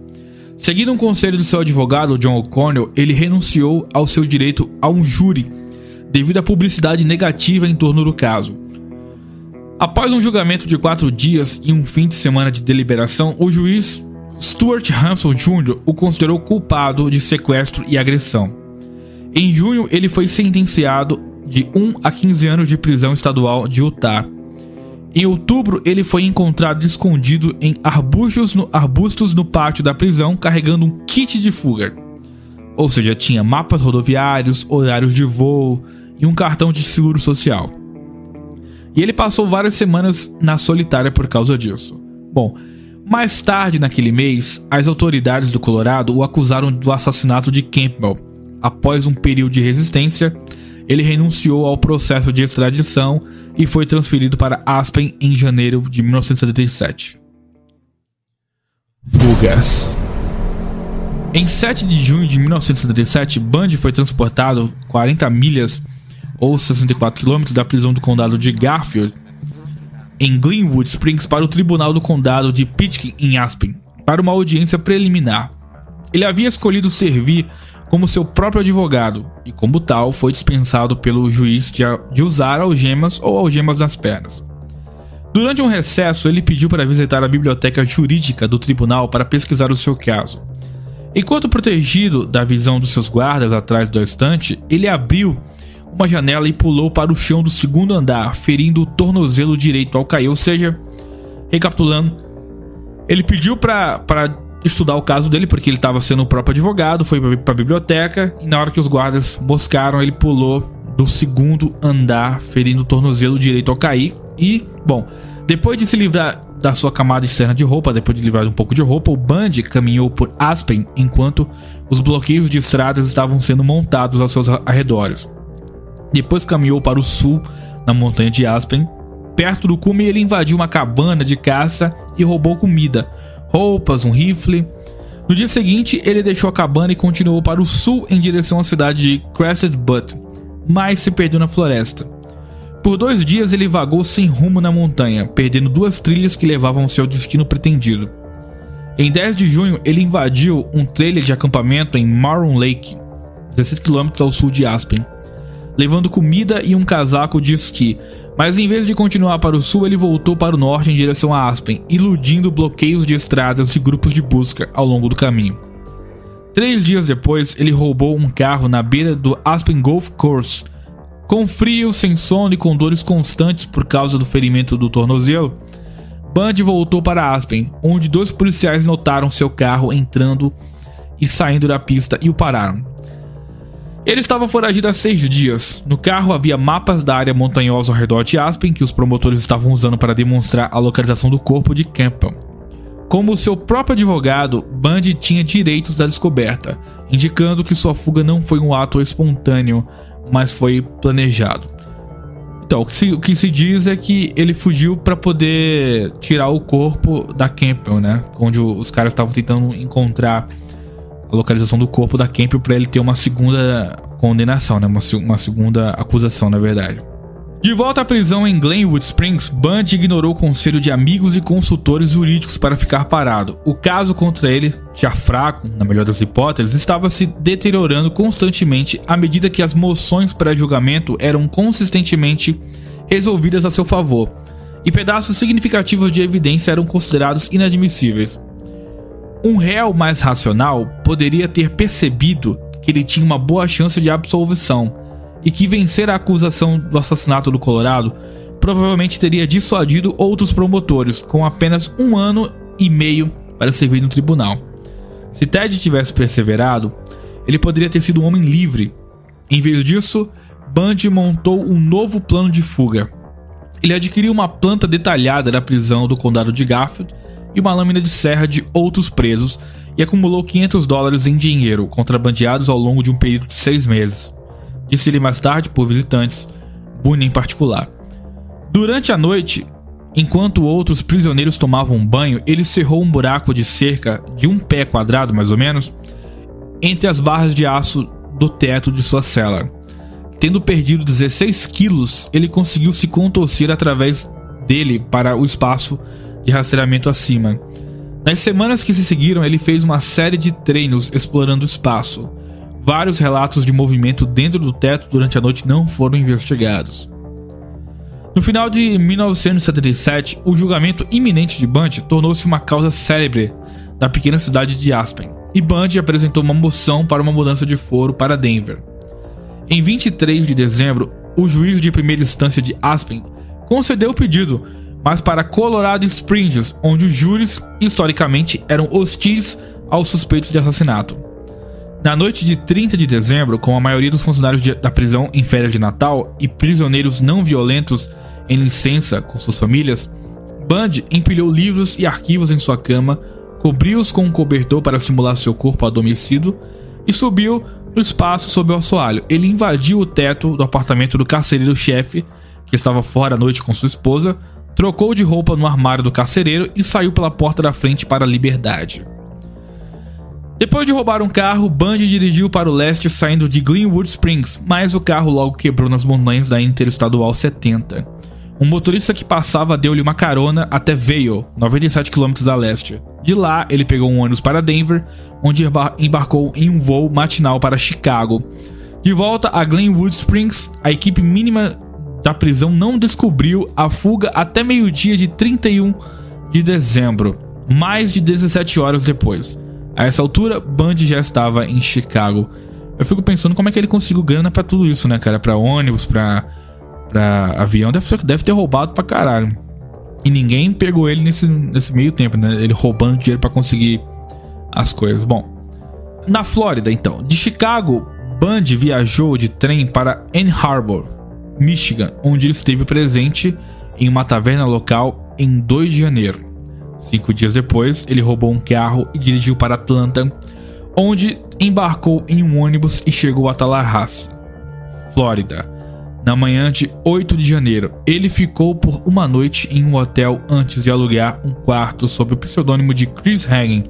Seguindo um conselho do seu advogado, John O'Connell, ele renunciou ao seu direito a um júri devido à publicidade negativa em torno do caso. Após um julgamento de quatro dias e um fim de semana de deliberação, o juiz Stuart Hansel Jr. o considerou culpado de sequestro e agressão. Em junho, ele foi sentenciado de 1 a 15 anos de prisão estadual de Utah em outubro, ele foi encontrado escondido em arbustos no, arbustos no pátio da prisão, carregando um kit de fuga. Ou seja, tinha mapas rodoviários, horários de voo e um cartão de seguro social. E ele passou várias semanas na solitária por causa disso. Bom, mais tarde naquele mês, as autoridades do Colorado o acusaram do assassinato de Campbell. Após um período de resistência, ele renunciou ao processo de extradição e foi transferido para Aspen em janeiro de 1977. Fugas Em 7 de junho de 1977, Bundy foi transportado 40 milhas ou 64 quilômetros da prisão do condado de Garfield em Glenwood Springs para o tribunal do condado de Pitkin em Aspen para uma audiência preliminar. Ele havia escolhido servir como seu próprio advogado e, como tal, foi dispensado pelo juiz de, de usar algemas ou algemas nas pernas. Durante um recesso, ele pediu para visitar a biblioteca jurídica do tribunal para pesquisar o seu caso. Enquanto protegido da visão dos seus guardas atrás da estante, ele abriu uma janela e pulou para o chão do segundo andar, ferindo o tornozelo direito ao cair. Ou seja, recapitulando, ele pediu para estudar o caso dele, porque ele estava sendo o próprio advogado, foi para a biblioteca, e na hora que os guardas moscaram, ele pulou do segundo andar, ferindo o tornozelo direito ao cair. E, bom, depois de se livrar da sua camada externa de roupa, depois de livrar um pouco de roupa, o Band caminhou por Aspen enquanto os bloqueios de estradas estavam sendo montados aos seus arredores. Depois caminhou para o sul, na montanha de Aspen. Perto do cume, ele invadiu uma cabana de caça e roubou comida, roupas, um rifle. No dia seguinte, ele deixou a cabana e continuou para o sul em direção à cidade de Crested Butte, mas se perdeu na floresta. Por dois dias ele vagou sem rumo na montanha, perdendo duas trilhas que levavam ao seu destino pretendido. Em 10 de junho, ele invadiu um trailer de acampamento em Maroon Lake, 16 km ao sul de Aspen, levando comida e um casaco de esqui, mas em vez de continuar para o sul, ele voltou para o norte em direção a Aspen, iludindo bloqueios de estradas e grupos de busca ao longo do caminho. Três dias depois, ele roubou um carro na beira do Aspen Golf Course. Com frio, sem sono e com dores constantes por causa do ferimento do tornozelo, Band voltou para Aspen, onde dois policiais notaram seu carro entrando e saindo da pista e o pararam. Ele estava foragido há seis dias. No carro havia mapas da área montanhosa ao redor de Aspen que os promotores estavam usando para demonstrar a localização do corpo de Campbell. Como seu próprio advogado, Bundy tinha direitos da descoberta, indicando que sua fuga não foi um ato espontâneo, mas foi planejado. Então, o que se, o que se diz é que ele fugiu para poder tirar o corpo da Campbell, né? Onde os caras estavam tentando encontrar a localização do corpo da Campbell para ele ter uma segunda condenação, né? Uma, uma segunda acusação, na verdade. De volta à prisão em Glenwood Springs, Band ignorou o conselho de amigos e consultores jurídicos para ficar parado. O caso contra ele, já fraco, na melhor das hipóteses, estava se deteriorando constantemente à medida que as moções para julgamento eram consistentemente resolvidas a seu favor, e pedaços significativos de evidência eram considerados inadmissíveis. Um réu mais racional poderia ter percebido que ele tinha uma boa chance de absolvição e que vencer a acusação do assassinato do Colorado provavelmente teria dissuadido outros promotores com apenas um ano e meio para servir no tribunal. Se Ted tivesse perseverado, ele poderia ter sido um homem livre. Em vez disso, Bundy montou um novo plano de fuga. Ele adquiriu uma planta detalhada da prisão do condado de Garfield e uma lâmina de serra de outros presos e acumulou 500 dólares em dinheiro contrabandeados ao longo de um período de seis meses disse-lhe mais tarde por visitantes, Boone em particular. Durante a noite, enquanto outros prisioneiros tomavam banho, ele cerrou um buraco de cerca de um pé quadrado, mais ou menos, entre as barras de aço do teto de sua cela. Tendo perdido 16 quilos, ele conseguiu se contorcer através dele para o espaço de rastreamento acima. Nas semanas que se seguiram, ele fez uma série de treinos explorando o espaço. Vários relatos de movimento dentro do teto durante a noite não foram investigados. No final de 1977, o julgamento iminente de Bundy tornou-se uma causa célebre da pequena cidade de Aspen, e Bundy apresentou uma moção para uma mudança de foro para Denver. Em 23 de dezembro, o juiz de primeira instância de Aspen concedeu o pedido, mas para Colorado Springs, onde os júris historicamente eram hostis aos suspeitos de assassinato. Na noite de 30 de dezembro, com a maioria dos funcionários da prisão em férias de Natal e prisioneiros não violentos em licença com suas famílias, Band empilhou livros e arquivos em sua cama, cobriu-os com um cobertor para simular seu corpo adormecido e subiu no espaço sob o assoalho. Ele invadiu o teto do apartamento do carcereiro-chefe, que estava fora à noite com sua esposa, trocou de roupa no armário do carcereiro e saiu pela porta da frente para a liberdade. Depois de roubar um carro, Bundy dirigiu para o leste saindo de Glenwood Springs, mas o carro logo quebrou nas montanhas da Interestadual 70. Um motorista que passava deu-lhe uma carona até Vail, 97 km a leste. De lá, ele pegou um ônibus para Denver, onde embarcou em um voo matinal para Chicago. De volta a Glenwood Springs, a equipe mínima da prisão não descobriu a fuga até meio-dia de 31 de dezembro, mais de 17 horas depois. A essa altura, Bundy já estava em Chicago. Eu fico pensando como é que ele conseguiu grana para tudo isso, né, cara? Pra ônibus, pra, pra avião. Deve, deve ter roubado pra caralho. E ninguém pegou ele nesse, nesse meio tempo, né? Ele roubando dinheiro para conseguir as coisas. Bom, na Flórida, então. De Chicago, Bundy viajou de trem para Ann Arbor, Michigan, onde ele esteve presente em uma taverna local em 2 de janeiro. Cinco dias depois, ele roubou um carro e dirigiu para Atlanta, onde embarcou em um ônibus e chegou a Tallahassee, Flórida. Na manhã de 8 de janeiro, ele ficou por uma noite em um hotel antes de alugar um quarto sob o pseudônimo de Chris Hagen,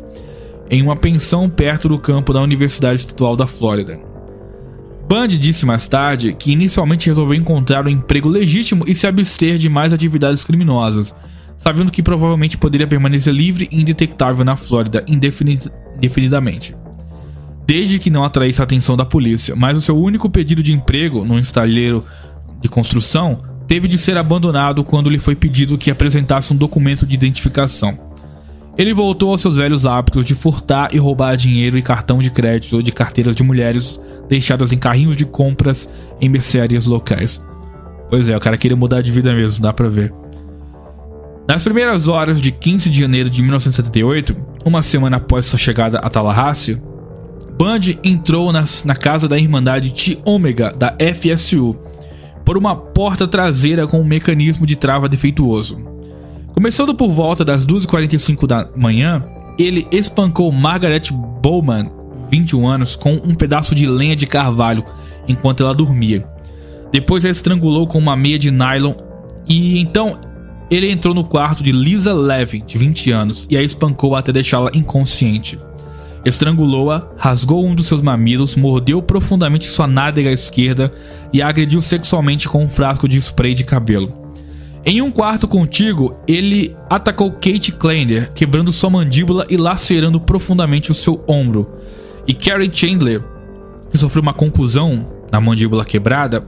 em uma pensão perto do campo da Universidade Estadual da Flórida. Bundy disse mais tarde que inicialmente resolveu encontrar um emprego legítimo e se abster de mais atividades criminosas, sabendo que provavelmente poderia permanecer livre e indetectável na Flórida indefinidamente, desde que não atraísse a atenção da polícia. Mas o seu único pedido de emprego no estaleiro de construção teve de ser abandonado quando lhe foi pedido que apresentasse um documento de identificação. Ele voltou aos seus velhos hábitos de furtar e roubar dinheiro e cartão de crédito ou de carteiras de mulheres deixadas em carrinhos de compras em mercearias locais. Pois é, o cara queria mudar de vida mesmo, dá pra ver. Nas primeiras horas de 15 de janeiro de 1978, uma semana após sua chegada a Tallahassee, Bundy entrou nas, na casa da Irmandade T Omega da FSU por uma porta traseira com um mecanismo de trava defeituoso. Começando por volta das 2h45 da manhã, ele espancou Margaret Bowman, 21 anos, com um pedaço de lenha de carvalho enquanto ela dormia. Depois a estrangulou com uma meia de nylon e então ele entrou no quarto de Lisa Levin, de 20 anos, e a espancou até deixá-la inconsciente. Estrangulou-a, rasgou um dos seus mamilos, mordeu profundamente sua nádega esquerda e a agrediu sexualmente com um frasco de spray de cabelo. Em um quarto contíguo, ele atacou Kate Kleiner, quebrando sua mandíbula e lacerando profundamente o seu ombro. E Carrie Chandler, que sofreu uma conclusão na mandíbula quebrada,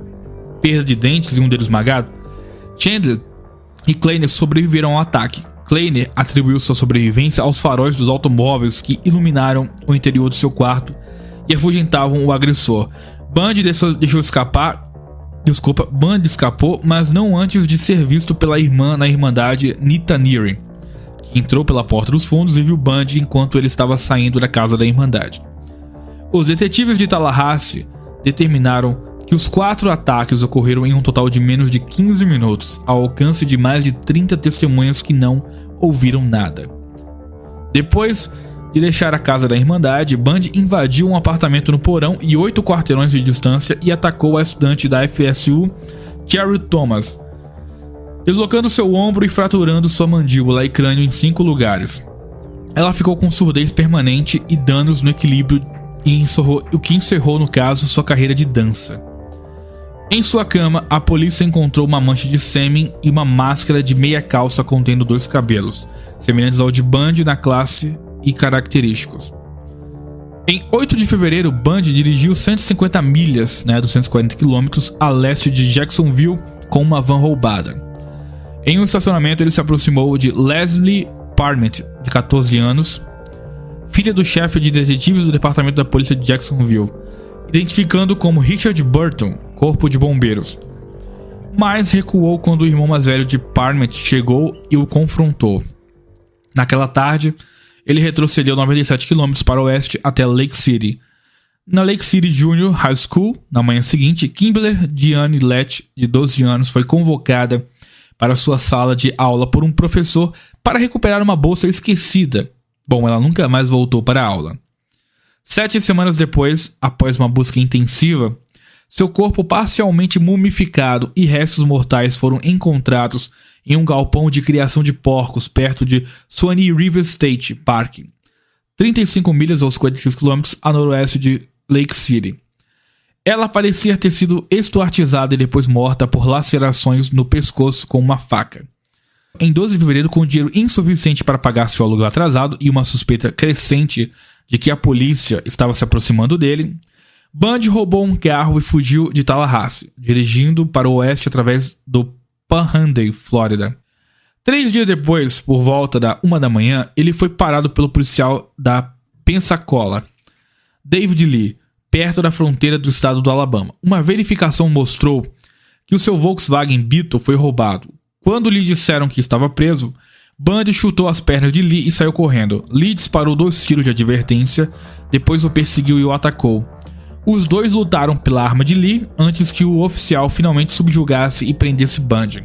perda de dentes e um dedo esmagado. Chandler e Kleiner sobreviveram ao ataque. Kleiner atribuiu sua sobrevivência aos faróis dos automóveis que iluminaram o interior do seu quarto e afugentavam o agressor. Bundy deixou escapar. Desculpa, Bundy escapou, mas não antes de ser visto pela irmã na Irmandade Nita Neary, que entrou pela porta dos fundos e viu Bundy enquanto ele estava saindo da casa da Irmandade. Os detetives de Tallahassee determinaram que os quatro ataques ocorreram em um total de menos de 15 minutos, ao alcance de mais de 30 testemunhas que não ouviram nada. Depois de deixar a casa da Irmandade, Bundy invadiu um apartamento no porão e oito quarteirões de distância e atacou a estudante da FSU, Cherry Thomas, deslocando seu ombro e fraturando sua mandíbula e crânio em cinco lugares. Ela ficou com surdez permanente e danos no equilíbrio, encerrou, o que encerrou, no caso, sua carreira de dança. Em sua cama, a polícia encontrou uma mancha de sêmen e uma máscara de meia calça contendo dois cabelos, semelhantes ao de Bundy na classe e característicos. Em 8 de fevereiro, Bundy dirigiu 150 milhas, né, 240 quilômetros, a leste de Jacksonville com uma van roubada. Em um estacionamento, ele se aproximou de Leslie Parment, de 14 anos, filha do chefe de detetives do departamento da polícia de Jacksonville, identificando como Richard Burton, corpo de bombeiros. Mas recuou quando o irmão mais velho de Parmet chegou e o confrontou. Naquela tarde, ele retrocedeu 97 km para o oeste até Lake City. Na Lake City Junior High School, na manhã seguinte, Kimberly Diane Lett, de 12 anos, foi convocada para sua sala de aula por um professor para recuperar uma bolsa esquecida. Bom, ela nunca mais voltou para a aula. Sete semanas depois, após uma busca intensiva, seu corpo parcialmente mumificado e restos mortais foram encontrados em um galpão de criação de porcos perto de Swanee River State Park, 35 milhas ou 56 quilômetros a noroeste de Lake City. Ela parecia ter sido estuartizada e depois morta por lacerações no pescoço com uma faca. Em 12 de fevereiro, com dinheiro insuficiente para pagar seu aluguel atrasado e uma suspeita crescente de que a polícia estava se aproximando dele, Bundy roubou um carro e fugiu de Tallahassee, dirigindo para o oeste através do Panhandle, Flórida. Três dias depois, por volta da uma da manhã, ele foi parado pelo policial da Pensacola, David Lee, perto da fronteira do estado do Alabama. Uma verificação mostrou que o seu Volkswagen Beetle foi roubado. Quando lhe disseram que estava preso, Bundy chutou as pernas de Lee e saiu correndo. Lee disparou dois tiros de advertência, depois o perseguiu e o atacou. Os dois lutaram pela arma de Lee antes que o oficial finalmente subjugasse e prendesse Bundy.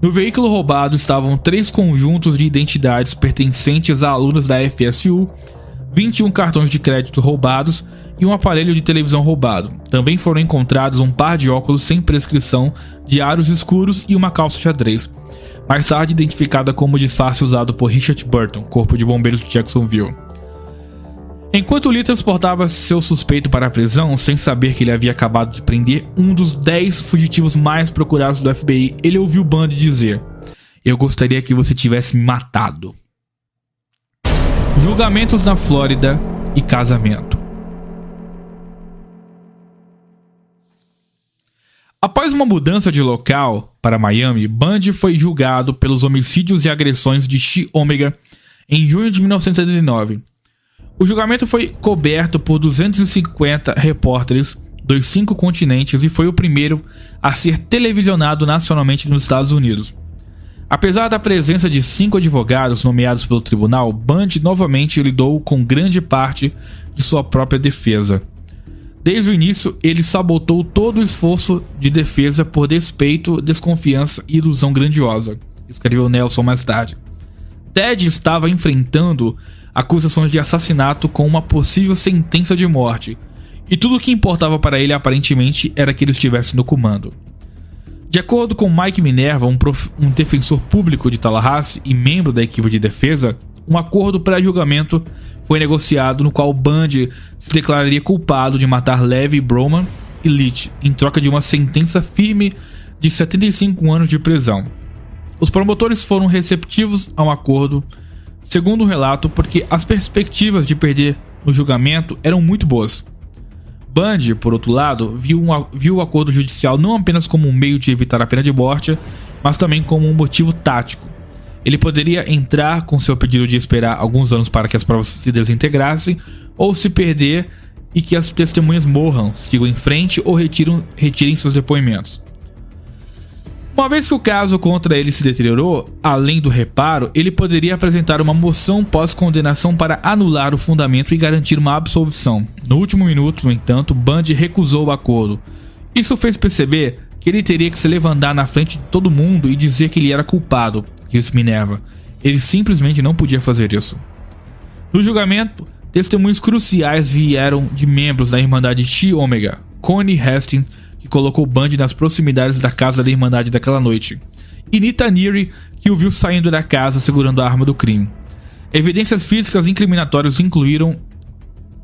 No veículo roubado estavam três conjuntos de identidades pertencentes a alunos da FSU, 21 cartões de crédito roubados e um aparelho de televisão roubado. Também foram encontrados um par de óculos sem prescrição, de aros escuros e uma calça xadrez mais tarde identificada como disfarce usado por Richard Burton, corpo de bombeiros de Jacksonville. Enquanto Lee transportava seu suspeito para a prisão, sem saber que ele havia acabado de prender um dos 10 fugitivos mais procurados do FBI, ele ouviu Bundy dizer: Eu gostaria que você tivesse me matado. Julgamentos na Flórida e casamento. Após uma mudança de local para Miami, Bundy foi julgado pelos homicídios e agressões de Chi Omega em junho de 1979. O julgamento foi coberto por 250 repórteres dos cinco continentes e foi o primeiro a ser televisionado nacionalmente nos Estados Unidos. Apesar da presença de cinco advogados nomeados pelo tribunal, Bundy novamente lidou com grande parte de sua própria defesa. Desde o início, ele sabotou todo o esforço de defesa por despeito, desconfiança e ilusão grandiosa, escreveu Nelson mais tarde. Ted estava enfrentando acusações de assassinato com uma possível sentença de morte, e tudo o que importava para ele aparentemente era que ele estivesse no comando. De acordo com Mike Minerva, um, um defensor público de Tallahassee e membro da equipe de defesa, um acordo pré-julgamento foi negociado no qual Bundy se declararia culpado de matar Levi Broman e Leach em troca de uma sentença firme de 75 anos de prisão. Os promotores foram receptivos ao acordo, segundo o relato, porque as perspectivas de perder no julgamento eram muito boas. Bundy, por outro lado, viu, um, viu o acordo judicial não apenas como um meio de evitar a pena de morte, mas também como um motivo tático ele poderia entrar com seu pedido de esperar alguns anos para que as provas se desintegrassem, ou se perder e que as testemunhas morram, sigam em frente ou retiram, retirem seus depoimentos. Uma vez que o caso contra ele se deteriorou, além do reparo, ele poderia apresentar uma moção pós-condenação para anular o fundamento e garantir uma absolvição. No último minuto, no entanto, Bundy recusou o acordo. Isso fez perceber que ele teria que se levantar na frente de todo mundo e dizer que ele era culpado, disse Minerva. Ele simplesmente não podia fazer isso. No julgamento, testemunhos cruciais vieram de membros da Irmandade Chi Omega, Connie Hastings, que colocou Bundy nas proximidades da casa da Irmandade daquela noite, e Nita Neary, que o viu saindo da casa segurando a arma do crime. Evidências físicas incriminatórias incluíram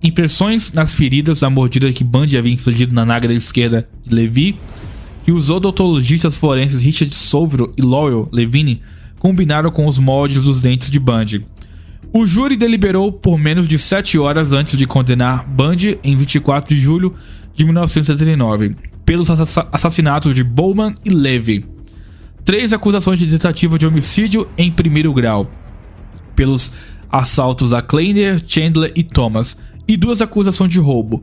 impressões nas feridas da mordida que Bundy havia infligido na nágrada esquerda de Levi, e os odontologistas forenses Richard Sovro e Lowell Levine combinaram com os moldes dos dentes de Bundy. O júri deliberou por menos de 7 horas antes de condenar Bundy em 24 de julho de 1979 pelos assassinatos de Bowman e Levy. Três acusações de tentativa de homicídio em primeiro grau pelos assaltos a Kleiner, Chandler e Thomas e duas acusações de roubo.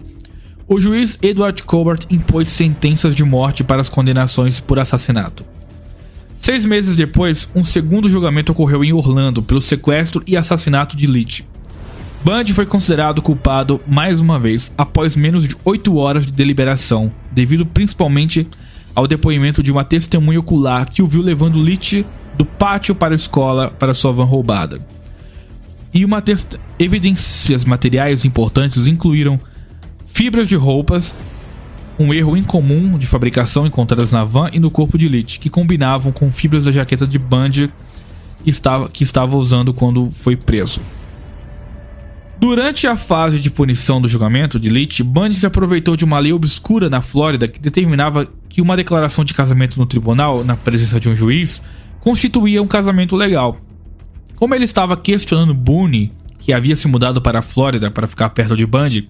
O juiz Edward Colbert impôs sentenças de morte para as condenações por assassinato. Seis meses depois, um segundo julgamento ocorreu em Orlando pelo sequestro e assassinato de Leach. Bundy foi considerado culpado mais uma vez após menos de oito horas de deliberação, devido principalmente ao depoimento de uma testemunha ocular que o viu levando Leach do pátio para a escola para sua van roubada. E uma evidências materiais importantes incluíram fibras de roupas, um erro incomum de fabricação encontradas na van e no corpo de Lich, que combinavam com fibras da jaqueta de estava, que estava usando quando foi preso. Durante a fase de punição do julgamento de Leach, Bundy se aproveitou de uma lei obscura na Flórida que determinava que uma declaração de casamento no tribunal, na presença de um juiz, constituía um casamento legal. Como ele estava questionando Boone, que havia se mudado para a Flórida para ficar perto de Bundy,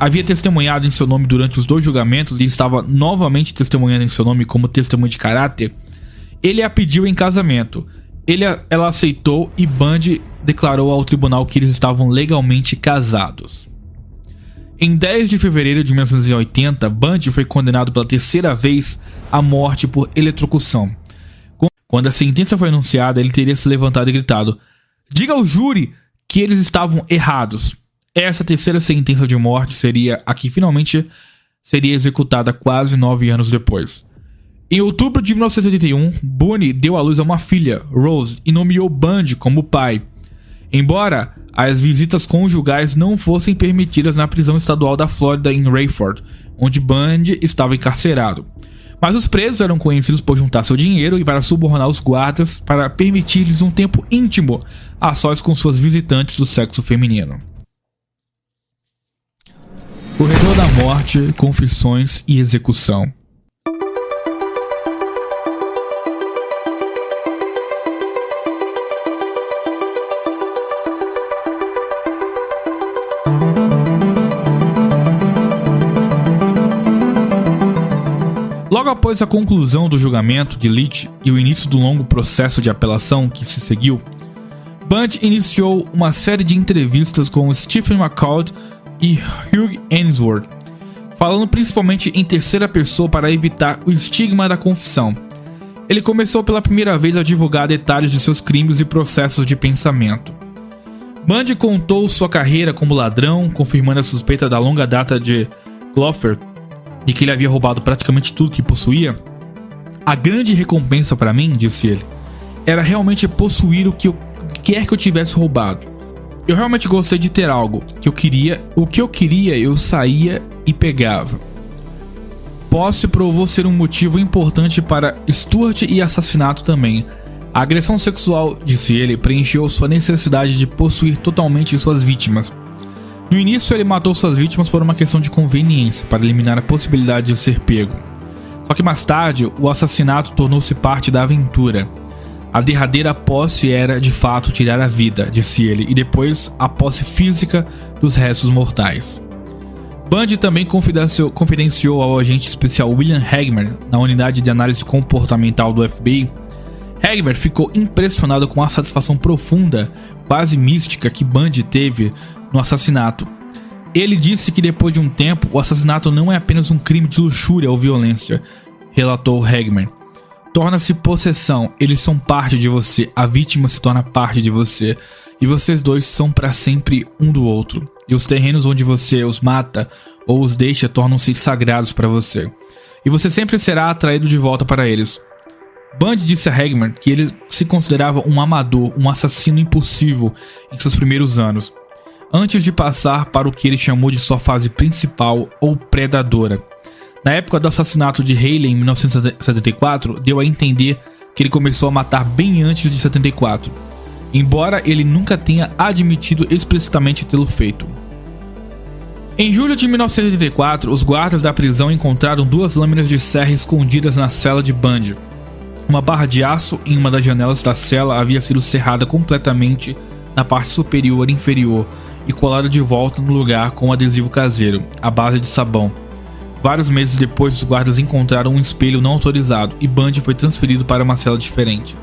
havia testemunhado em seu nome durante os dois julgamentos e estava novamente testemunhando em seu nome como testemunha de caráter, ele a pediu em casamento. Ele, ela aceitou e Bundy declarou ao tribunal que eles estavam legalmente casados. Em 10 de fevereiro de 1980, Bundy foi condenado pela terceira vez à morte por eletrocução. Quando a sentença foi anunciada, ele teria se levantado e gritado: Diga ao júri que eles estavam errados. Essa terceira sentença de morte seria a que finalmente seria executada quase nove anos depois. Em outubro de 1981, Boone deu à luz a uma filha, Rose, e nomeou Bundy como pai. Embora as visitas conjugais não fossem permitidas na prisão estadual da Flórida em Rayford, onde Bundy estava encarcerado. Mas os presos eram conhecidos por juntar seu dinheiro e para subornar os guardas para permitir-lhes um tempo íntimo a sós com suas visitantes do sexo feminino. Corredor da Morte, Confissões e Execução Logo após a conclusão do julgamento de Leach e o início do longo processo de apelação que se seguiu, Bunch iniciou uma série de entrevistas com Stephen McCall e Hugh Ainsworth, falando principalmente em terceira pessoa para evitar o estigma da confissão. Ele começou pela primeira vez a divulgar detalhes de seus crimes e processos de pensamento. Bundy contou sua carreira como ladrão, confirmando a suspeita da longa data de Glover de que ele havia roubado praticamente tudo que possuía, a grande recompensa para mim, disse ele, era realmente possuir o que eu quer que eu tivesse roubado. Eu realmente gostei de ter algo que eu queria, o que eu queria eu saía e pegava. Posse provou ser um motivo importante para Stuart e assassinato também. A agressão sexual, disse ele, preencheu sua necessidade de possuir totalmente suas vítimas. No início, ele matou suas vítimas por uma questão de conveniência, para eliminar a possibilidade de ser pego. Só que mais tarde, o assassinato tornou-se parte da aventura. A derradeira posse era, de fato, tirar a vida, disse ele, e depois a posse física dos restos mortais. Bundy também confidenciou, confidenciou ao agente especial William Hagmer, na unidade de análise comportamental do FBI. Hagmer ficou impressionado com a satisfação profunda, quase mística, que Bundy teve no assassinato. Ele disse que depois de um tempo, o assassinato não é apenas um crime de luxúria ou violência, relatou Hagman. Torna-se possessão, eles são parte de você, a vítima se torna parte de você, e vocês dois são para sempre um do outro. E os terrenos onde você os mata ou os deixa tornam-se sagrados para você. E você sempre será atraído de volta para eles. Bundy disse a Hagman que ele se considerava um amador, um assassino impulsivo em seus primeiros anos antes de passar para o que ele chamou de sua fase principal ou predadora. Na época do assassinato de Haley em 1974, deu a entender que ele começou a matar bem antes de 74, embora ele nunca tenha admitido explicitamente tê-lo feito. Em julho de 1984, os guardas da prisão encontraram duas lâminas de serra escondidas na cela de Bundy. Uma barra de aço em uma das janelas da cela havia sido cerrada completamente na parte superior e inferior, e colado de volta no lugar com um adesivo caseiro, à base de sabão. Vários meses depois, os guardas encontraram um espelho não autorizado e Bundy foi transferido para uma cela diferente.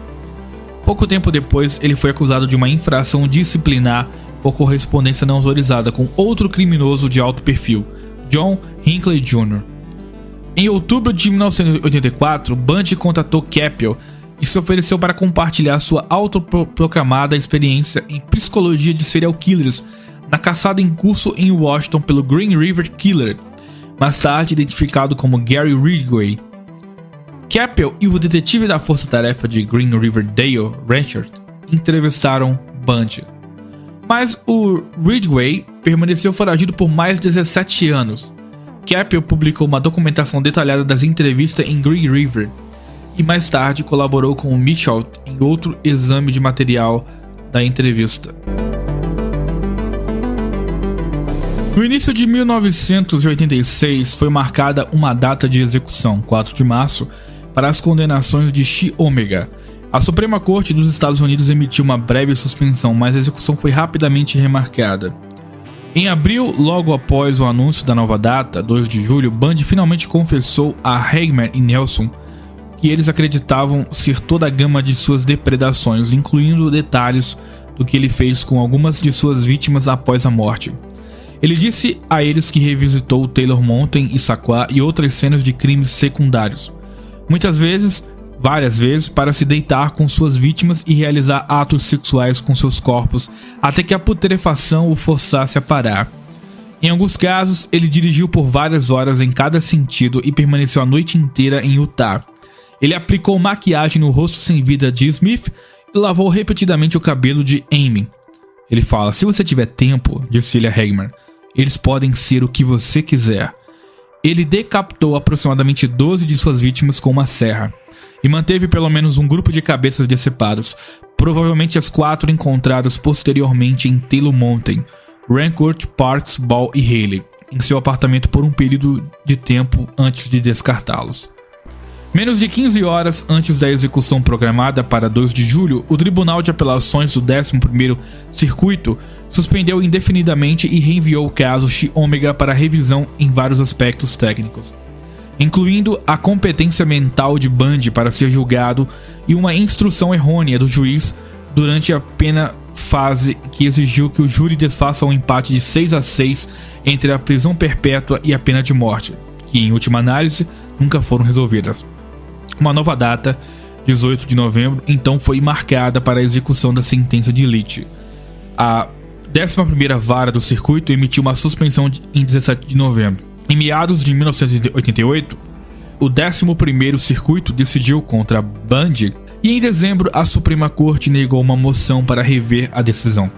Pouco tempo depois, ele foi acusado de uma infração disciplinar por correspondência não autorizada com outro criminoso de alto perfil, John Hinckley Jr. Em outubro de 1984, Bundy contatou Capel e se ofereceu para compartilhar sua autoproclamada experiência em psicologia de serial killers na caçada em curso em Washington pelo Green River Killer, mais tarde identificado como Gary Ridgway. Capel e o detetive da força-tarefa de Green River Dale Rancher entrevistaram Bundy. Mas o Ridgway permaneceu foragido por mais de 17 anos. Capel publicou uma documentação detalhada das entrevistas em Green River e mais tarde colaborou com o Mitchell em outro exame de material da entrevista. No início de 1986 foi marcada uma data de execução, 4 de março, para as condenações de Xi Omega. A Suprema Corte dos Estados Unidos emitiu uma breve suspensão, mas a execução foi rapidamente remarcada. Em abril, logo após o anúncio da nova data, 2 de julho, Bundy finalmente confessou a Hagman e Nelson que eles acreditavam ser toda a gama de suas depredações, incluindo detalhes do que ele fez com algumas de suas vítimas após a morte. Ele disse a eles que revisitou Taylor Mountain e Saqua e outras cenas de crimes secundários. Muitas vezes, várias vezes, para se deitar com suas vítimas e realizar atos sexuais com seus corpos, até que a putrefação o forçasse a parar. Em alguns casos, ele dirigiu por várias horas em cada sentido e permaneceu a noite inteira em Utah. Ele aplicou maquiagem no rosto sem vida de Smith e lavou repetidamente o cabelo de Amy. Ele fala: Se você tiver tempo, disse ele a Hagman, eles podem ser o que você quiser. Ele decapitou aproximadamente 12 de suas vítimas com uma serra e manteve pelo menos um grupo de cabeças decepadas, provavelmente as quatro encontradas posteriormente em Taylor Mountain, Rancourt, Parks, Ball e Haley, em seu apartamento por um período de tempo antes de descartá-los. Menos de 15 horas antes da execução programada para 2 de julho, o Tribunal de Apelações do 11º Circuito suspendeu indefinidamente e reenviou o caso X-Omega para revisão em vários aspectos técnicos incluindo a competência mental de Bundy para ser julgado e uma instrução errônea do juiz durante a pena fase que exigiu que o júri desfaça um empate de 6 a 6 entre a prisão perpétua e a pena de morte, que em última análise nunca foram resolvidas. Uma nova data, 18 de novembro, então foi marcada para a execução da sentença de Leach. A 11ª vara do circuito emitiu uma suspensão em 17 de novembro. Em meados de 1988, o 11º Circuito decidiu contra Bundy e em dezembro a Suprema Corte negou uma moção para rever a decisão.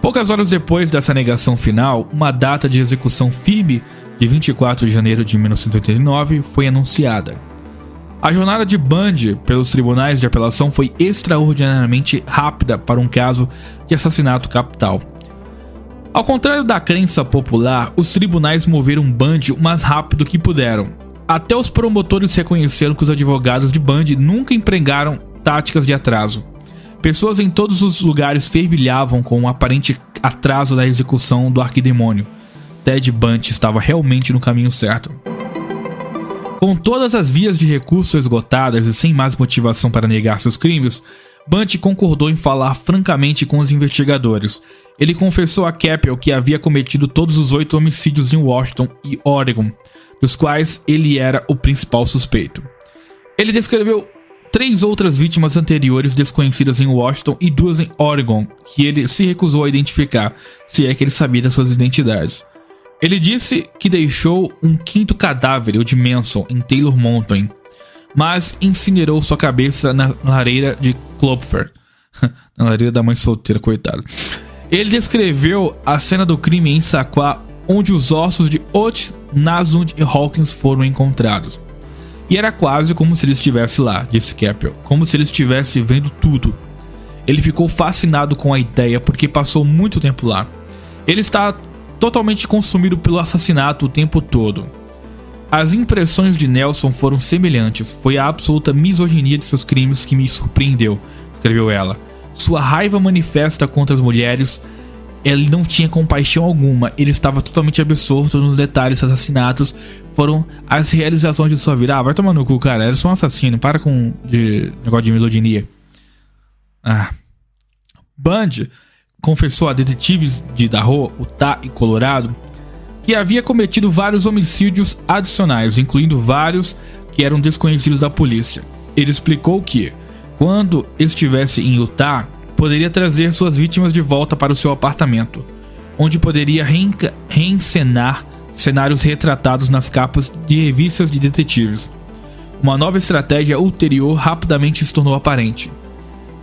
Poucas horas depois dessa negação final, uma data de execução firme de 24 de janeiro de 1989 foi anunciada. A jornada de Bundy pelos tribunais de apelação foi extraordinariamente rápida para um caso de assassinato capital. Ao contrário da crença popular, os tribunais moveram Bundy o mais rápido que puderam. Até os promotores reconheceram que os advogados de Bundy nunca empregaram táticas de atraso. Pessoas em todos os lugares fervilhavam com o um aparente atraso da execução do arquidemônio. Ted Bundy estava realmente no caminho certo. Com todas as vias de recurso esgotadas e sem mais motivação para negar seus crimes, Bunty concordou em falar francamente com os investigadores. Ele confessou a Keppel que havia cometido todos os oito homicídios em Washington e Oregon, dos quais ele era o principal suspeito. Ele descreveu três outras vítimas anteriores desconhecidas em Washington e duas em Oregon, que ele se recusou a identificar, se é que ele sabia das suas identidades. Ele disse que deixou um quinto cadáver, o de Manson, em Taylor Mountain, mas incinerou sua cabeça na lareira de Klopfer. na lareira da mãe solteira, coitado. Ele descreveu a cena do crime em Saqua, onde os ossos de Otis, Nasund e Hawkins foram encontrados. E era quase como se ele estivesse lá, disse Keppel, como se ele estivesse vendo tudo. Ele ficou fascinado com a ideia porque passou muito tempo lá. Ele está totalmente consumido pelo assassinato o tempo todo. As impressões de Nelson foram semelhantes. Foi a absoluta misoginia de seus crimes que me surpreendeu, escreveu ela. Sua raiva manifesta contra as mulheres. Ele não tinha compaixão alguma, ele estava totalmente absorto nos detalhes dos assassinatos. Foram as realizações de sua vida. Ah, vai tomar no cu, cara. Era só um assassino. Para com de negócio de misoginia. Ah. Band confessou a detetives de Idaho, Utah e Colorado que havia cometido vários homicídios adicionais, incluindo vários que eram desconhecidos da polícia. Ele explicou que, quando estivesse em Utah, poderia trazer suas vítimas de volta para o seu apartamento, onde poderia reencenar cenários retratados nas capas de revistas de detetives. Uma nova estratégia ulterior rapidamente se tornou aparente.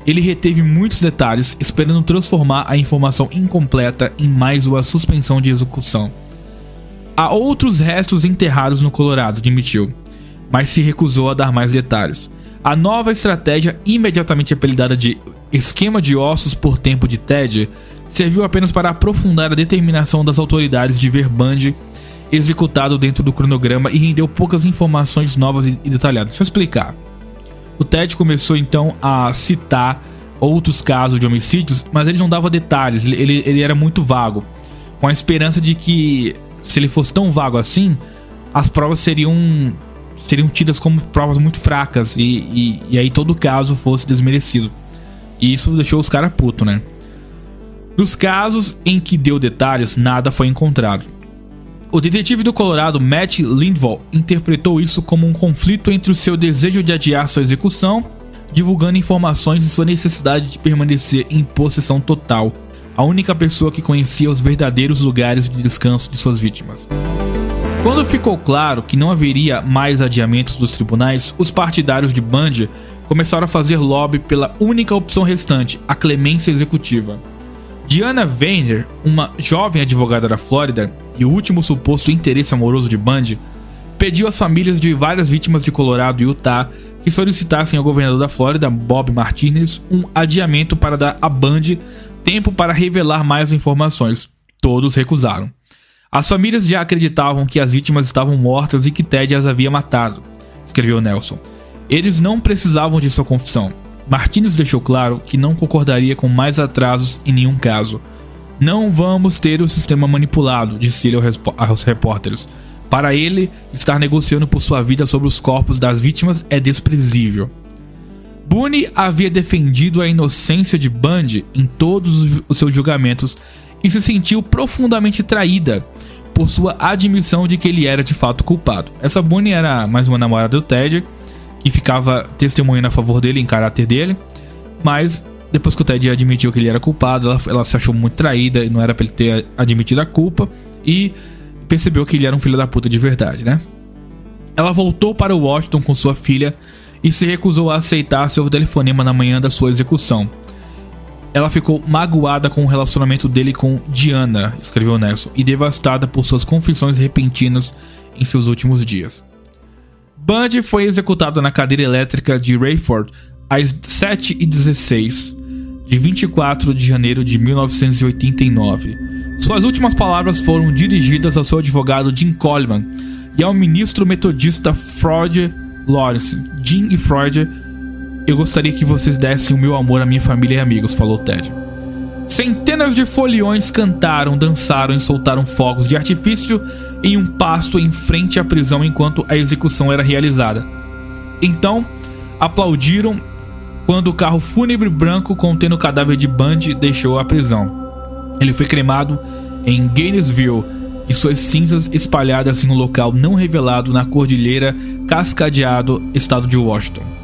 Ele reteve muitos detalhes, esperando transformar a informação incompleta em mais uma suspensão de execução. Há outros restos enterrados no Colorado, admitiu, mas se recusou a dar mais detalhes. A nova estratégia, imediatamente apelidada de esquema de ossos por tempo de Ted, serviu apenas para aprofundar a determinação das autoridades de ver Bundy executado dentro do cronograma e rendeu poucas informações novas e detalhadas. Deixa eu explicar. O Ted começou então a citar outros casos de homicídios, mas ele não dava detalhes, ele, ele era muito vago. com a esperança de que, se ele fosse tão vago assim, as provas seriam seriam tidas como provas muito fracas e, e, e aí todo caso fosse desmerecido. E isso deixou os caras putos, né? Nos casos em que deu detalhes, nada foi encontrado. O detetive do Colorado Matt Lindvall interpretou isso como um conflito entre o seu desejo de adiar sua execução, divulgando informações de sua necessidade de permanecer em possessão total, a única pessoa que conhecia os verdadeiros lugares de descanso de suas vítimas. Quando ficou claro que não haveria mais adiamentos dos tribunais, os partidários de Bundy começaram a fazer lobby pela única opção restante, a clemência executiva. Diana Vayner, uma jovem advogada da Flórida e o último suposto interesse amoroso de Bundy, pediu às famílias de várias vítimas de Colorado e Utah que solicitassem ao governador da Flórida, Bob Martinez, um adiamento para dar a Bundy tempo para revelar mais informações. Todos recusaram. As famílias já acreditavam que as vítimas estavam mortas e que Ted as havia matado, escreveu Nelson. Eles não precisavam de sua confissão. Martinez deixou claro que não concordaria com mais atrasos em nenhum caso. Não vamos ter o sistema manipulado, disse ele aos repórteres. Para ele, estar negociando por sua vida sobre os corpos das vítimas é desprezível. Boone havia defendido a inocência de Bundy em todos os seus julgamentos e se sentiu profundamente traída por sua admissão de que ele era de fato culpado. Essa Boone era mais uma namorada do Ted e ficava testemunhando a favor dele em caráter dele, mas depois que o Ted admitiu que ele era culpado, ela, ela se achou muito traída e não era para ele ter admitido a culpa e percebeu que ele era um filho da puta de verdade, né? Ela voltou para Washington com sua filha e se recusou a aceitar seu telefonema na manhã da sua execução. Ela ficou magoada com o relacionamento dele com Diana, escreveu Nelson, e devastada por suas confissões repentinas em seus últimos dias. Bundy foi executado na cadeira elétrica de Rayford às 7h16 de 24 de janeiro de 1989. Suas últimas palavras foram dirigidas ao seu advogado Jim Coleman e ao ministro metodista Freud Lawrence. Jim e Freud, eu gostaria que vocês dessem o meu amor à minha família e amigos, falou Ted. Centenas de foliões cantaram, dançaram e soltaram fogos de artifício em um pasto em frente à prisão enquanto a execução era realizada. Então, aplaudiram quando o carro fúnebre branco contendo o cadáver de Bundy deixou a prisão. Ele foi cremado em Gainesville e suas cinzas espalhadas em um local não revelado na Cordilheira Cascadeado, estado de Washington.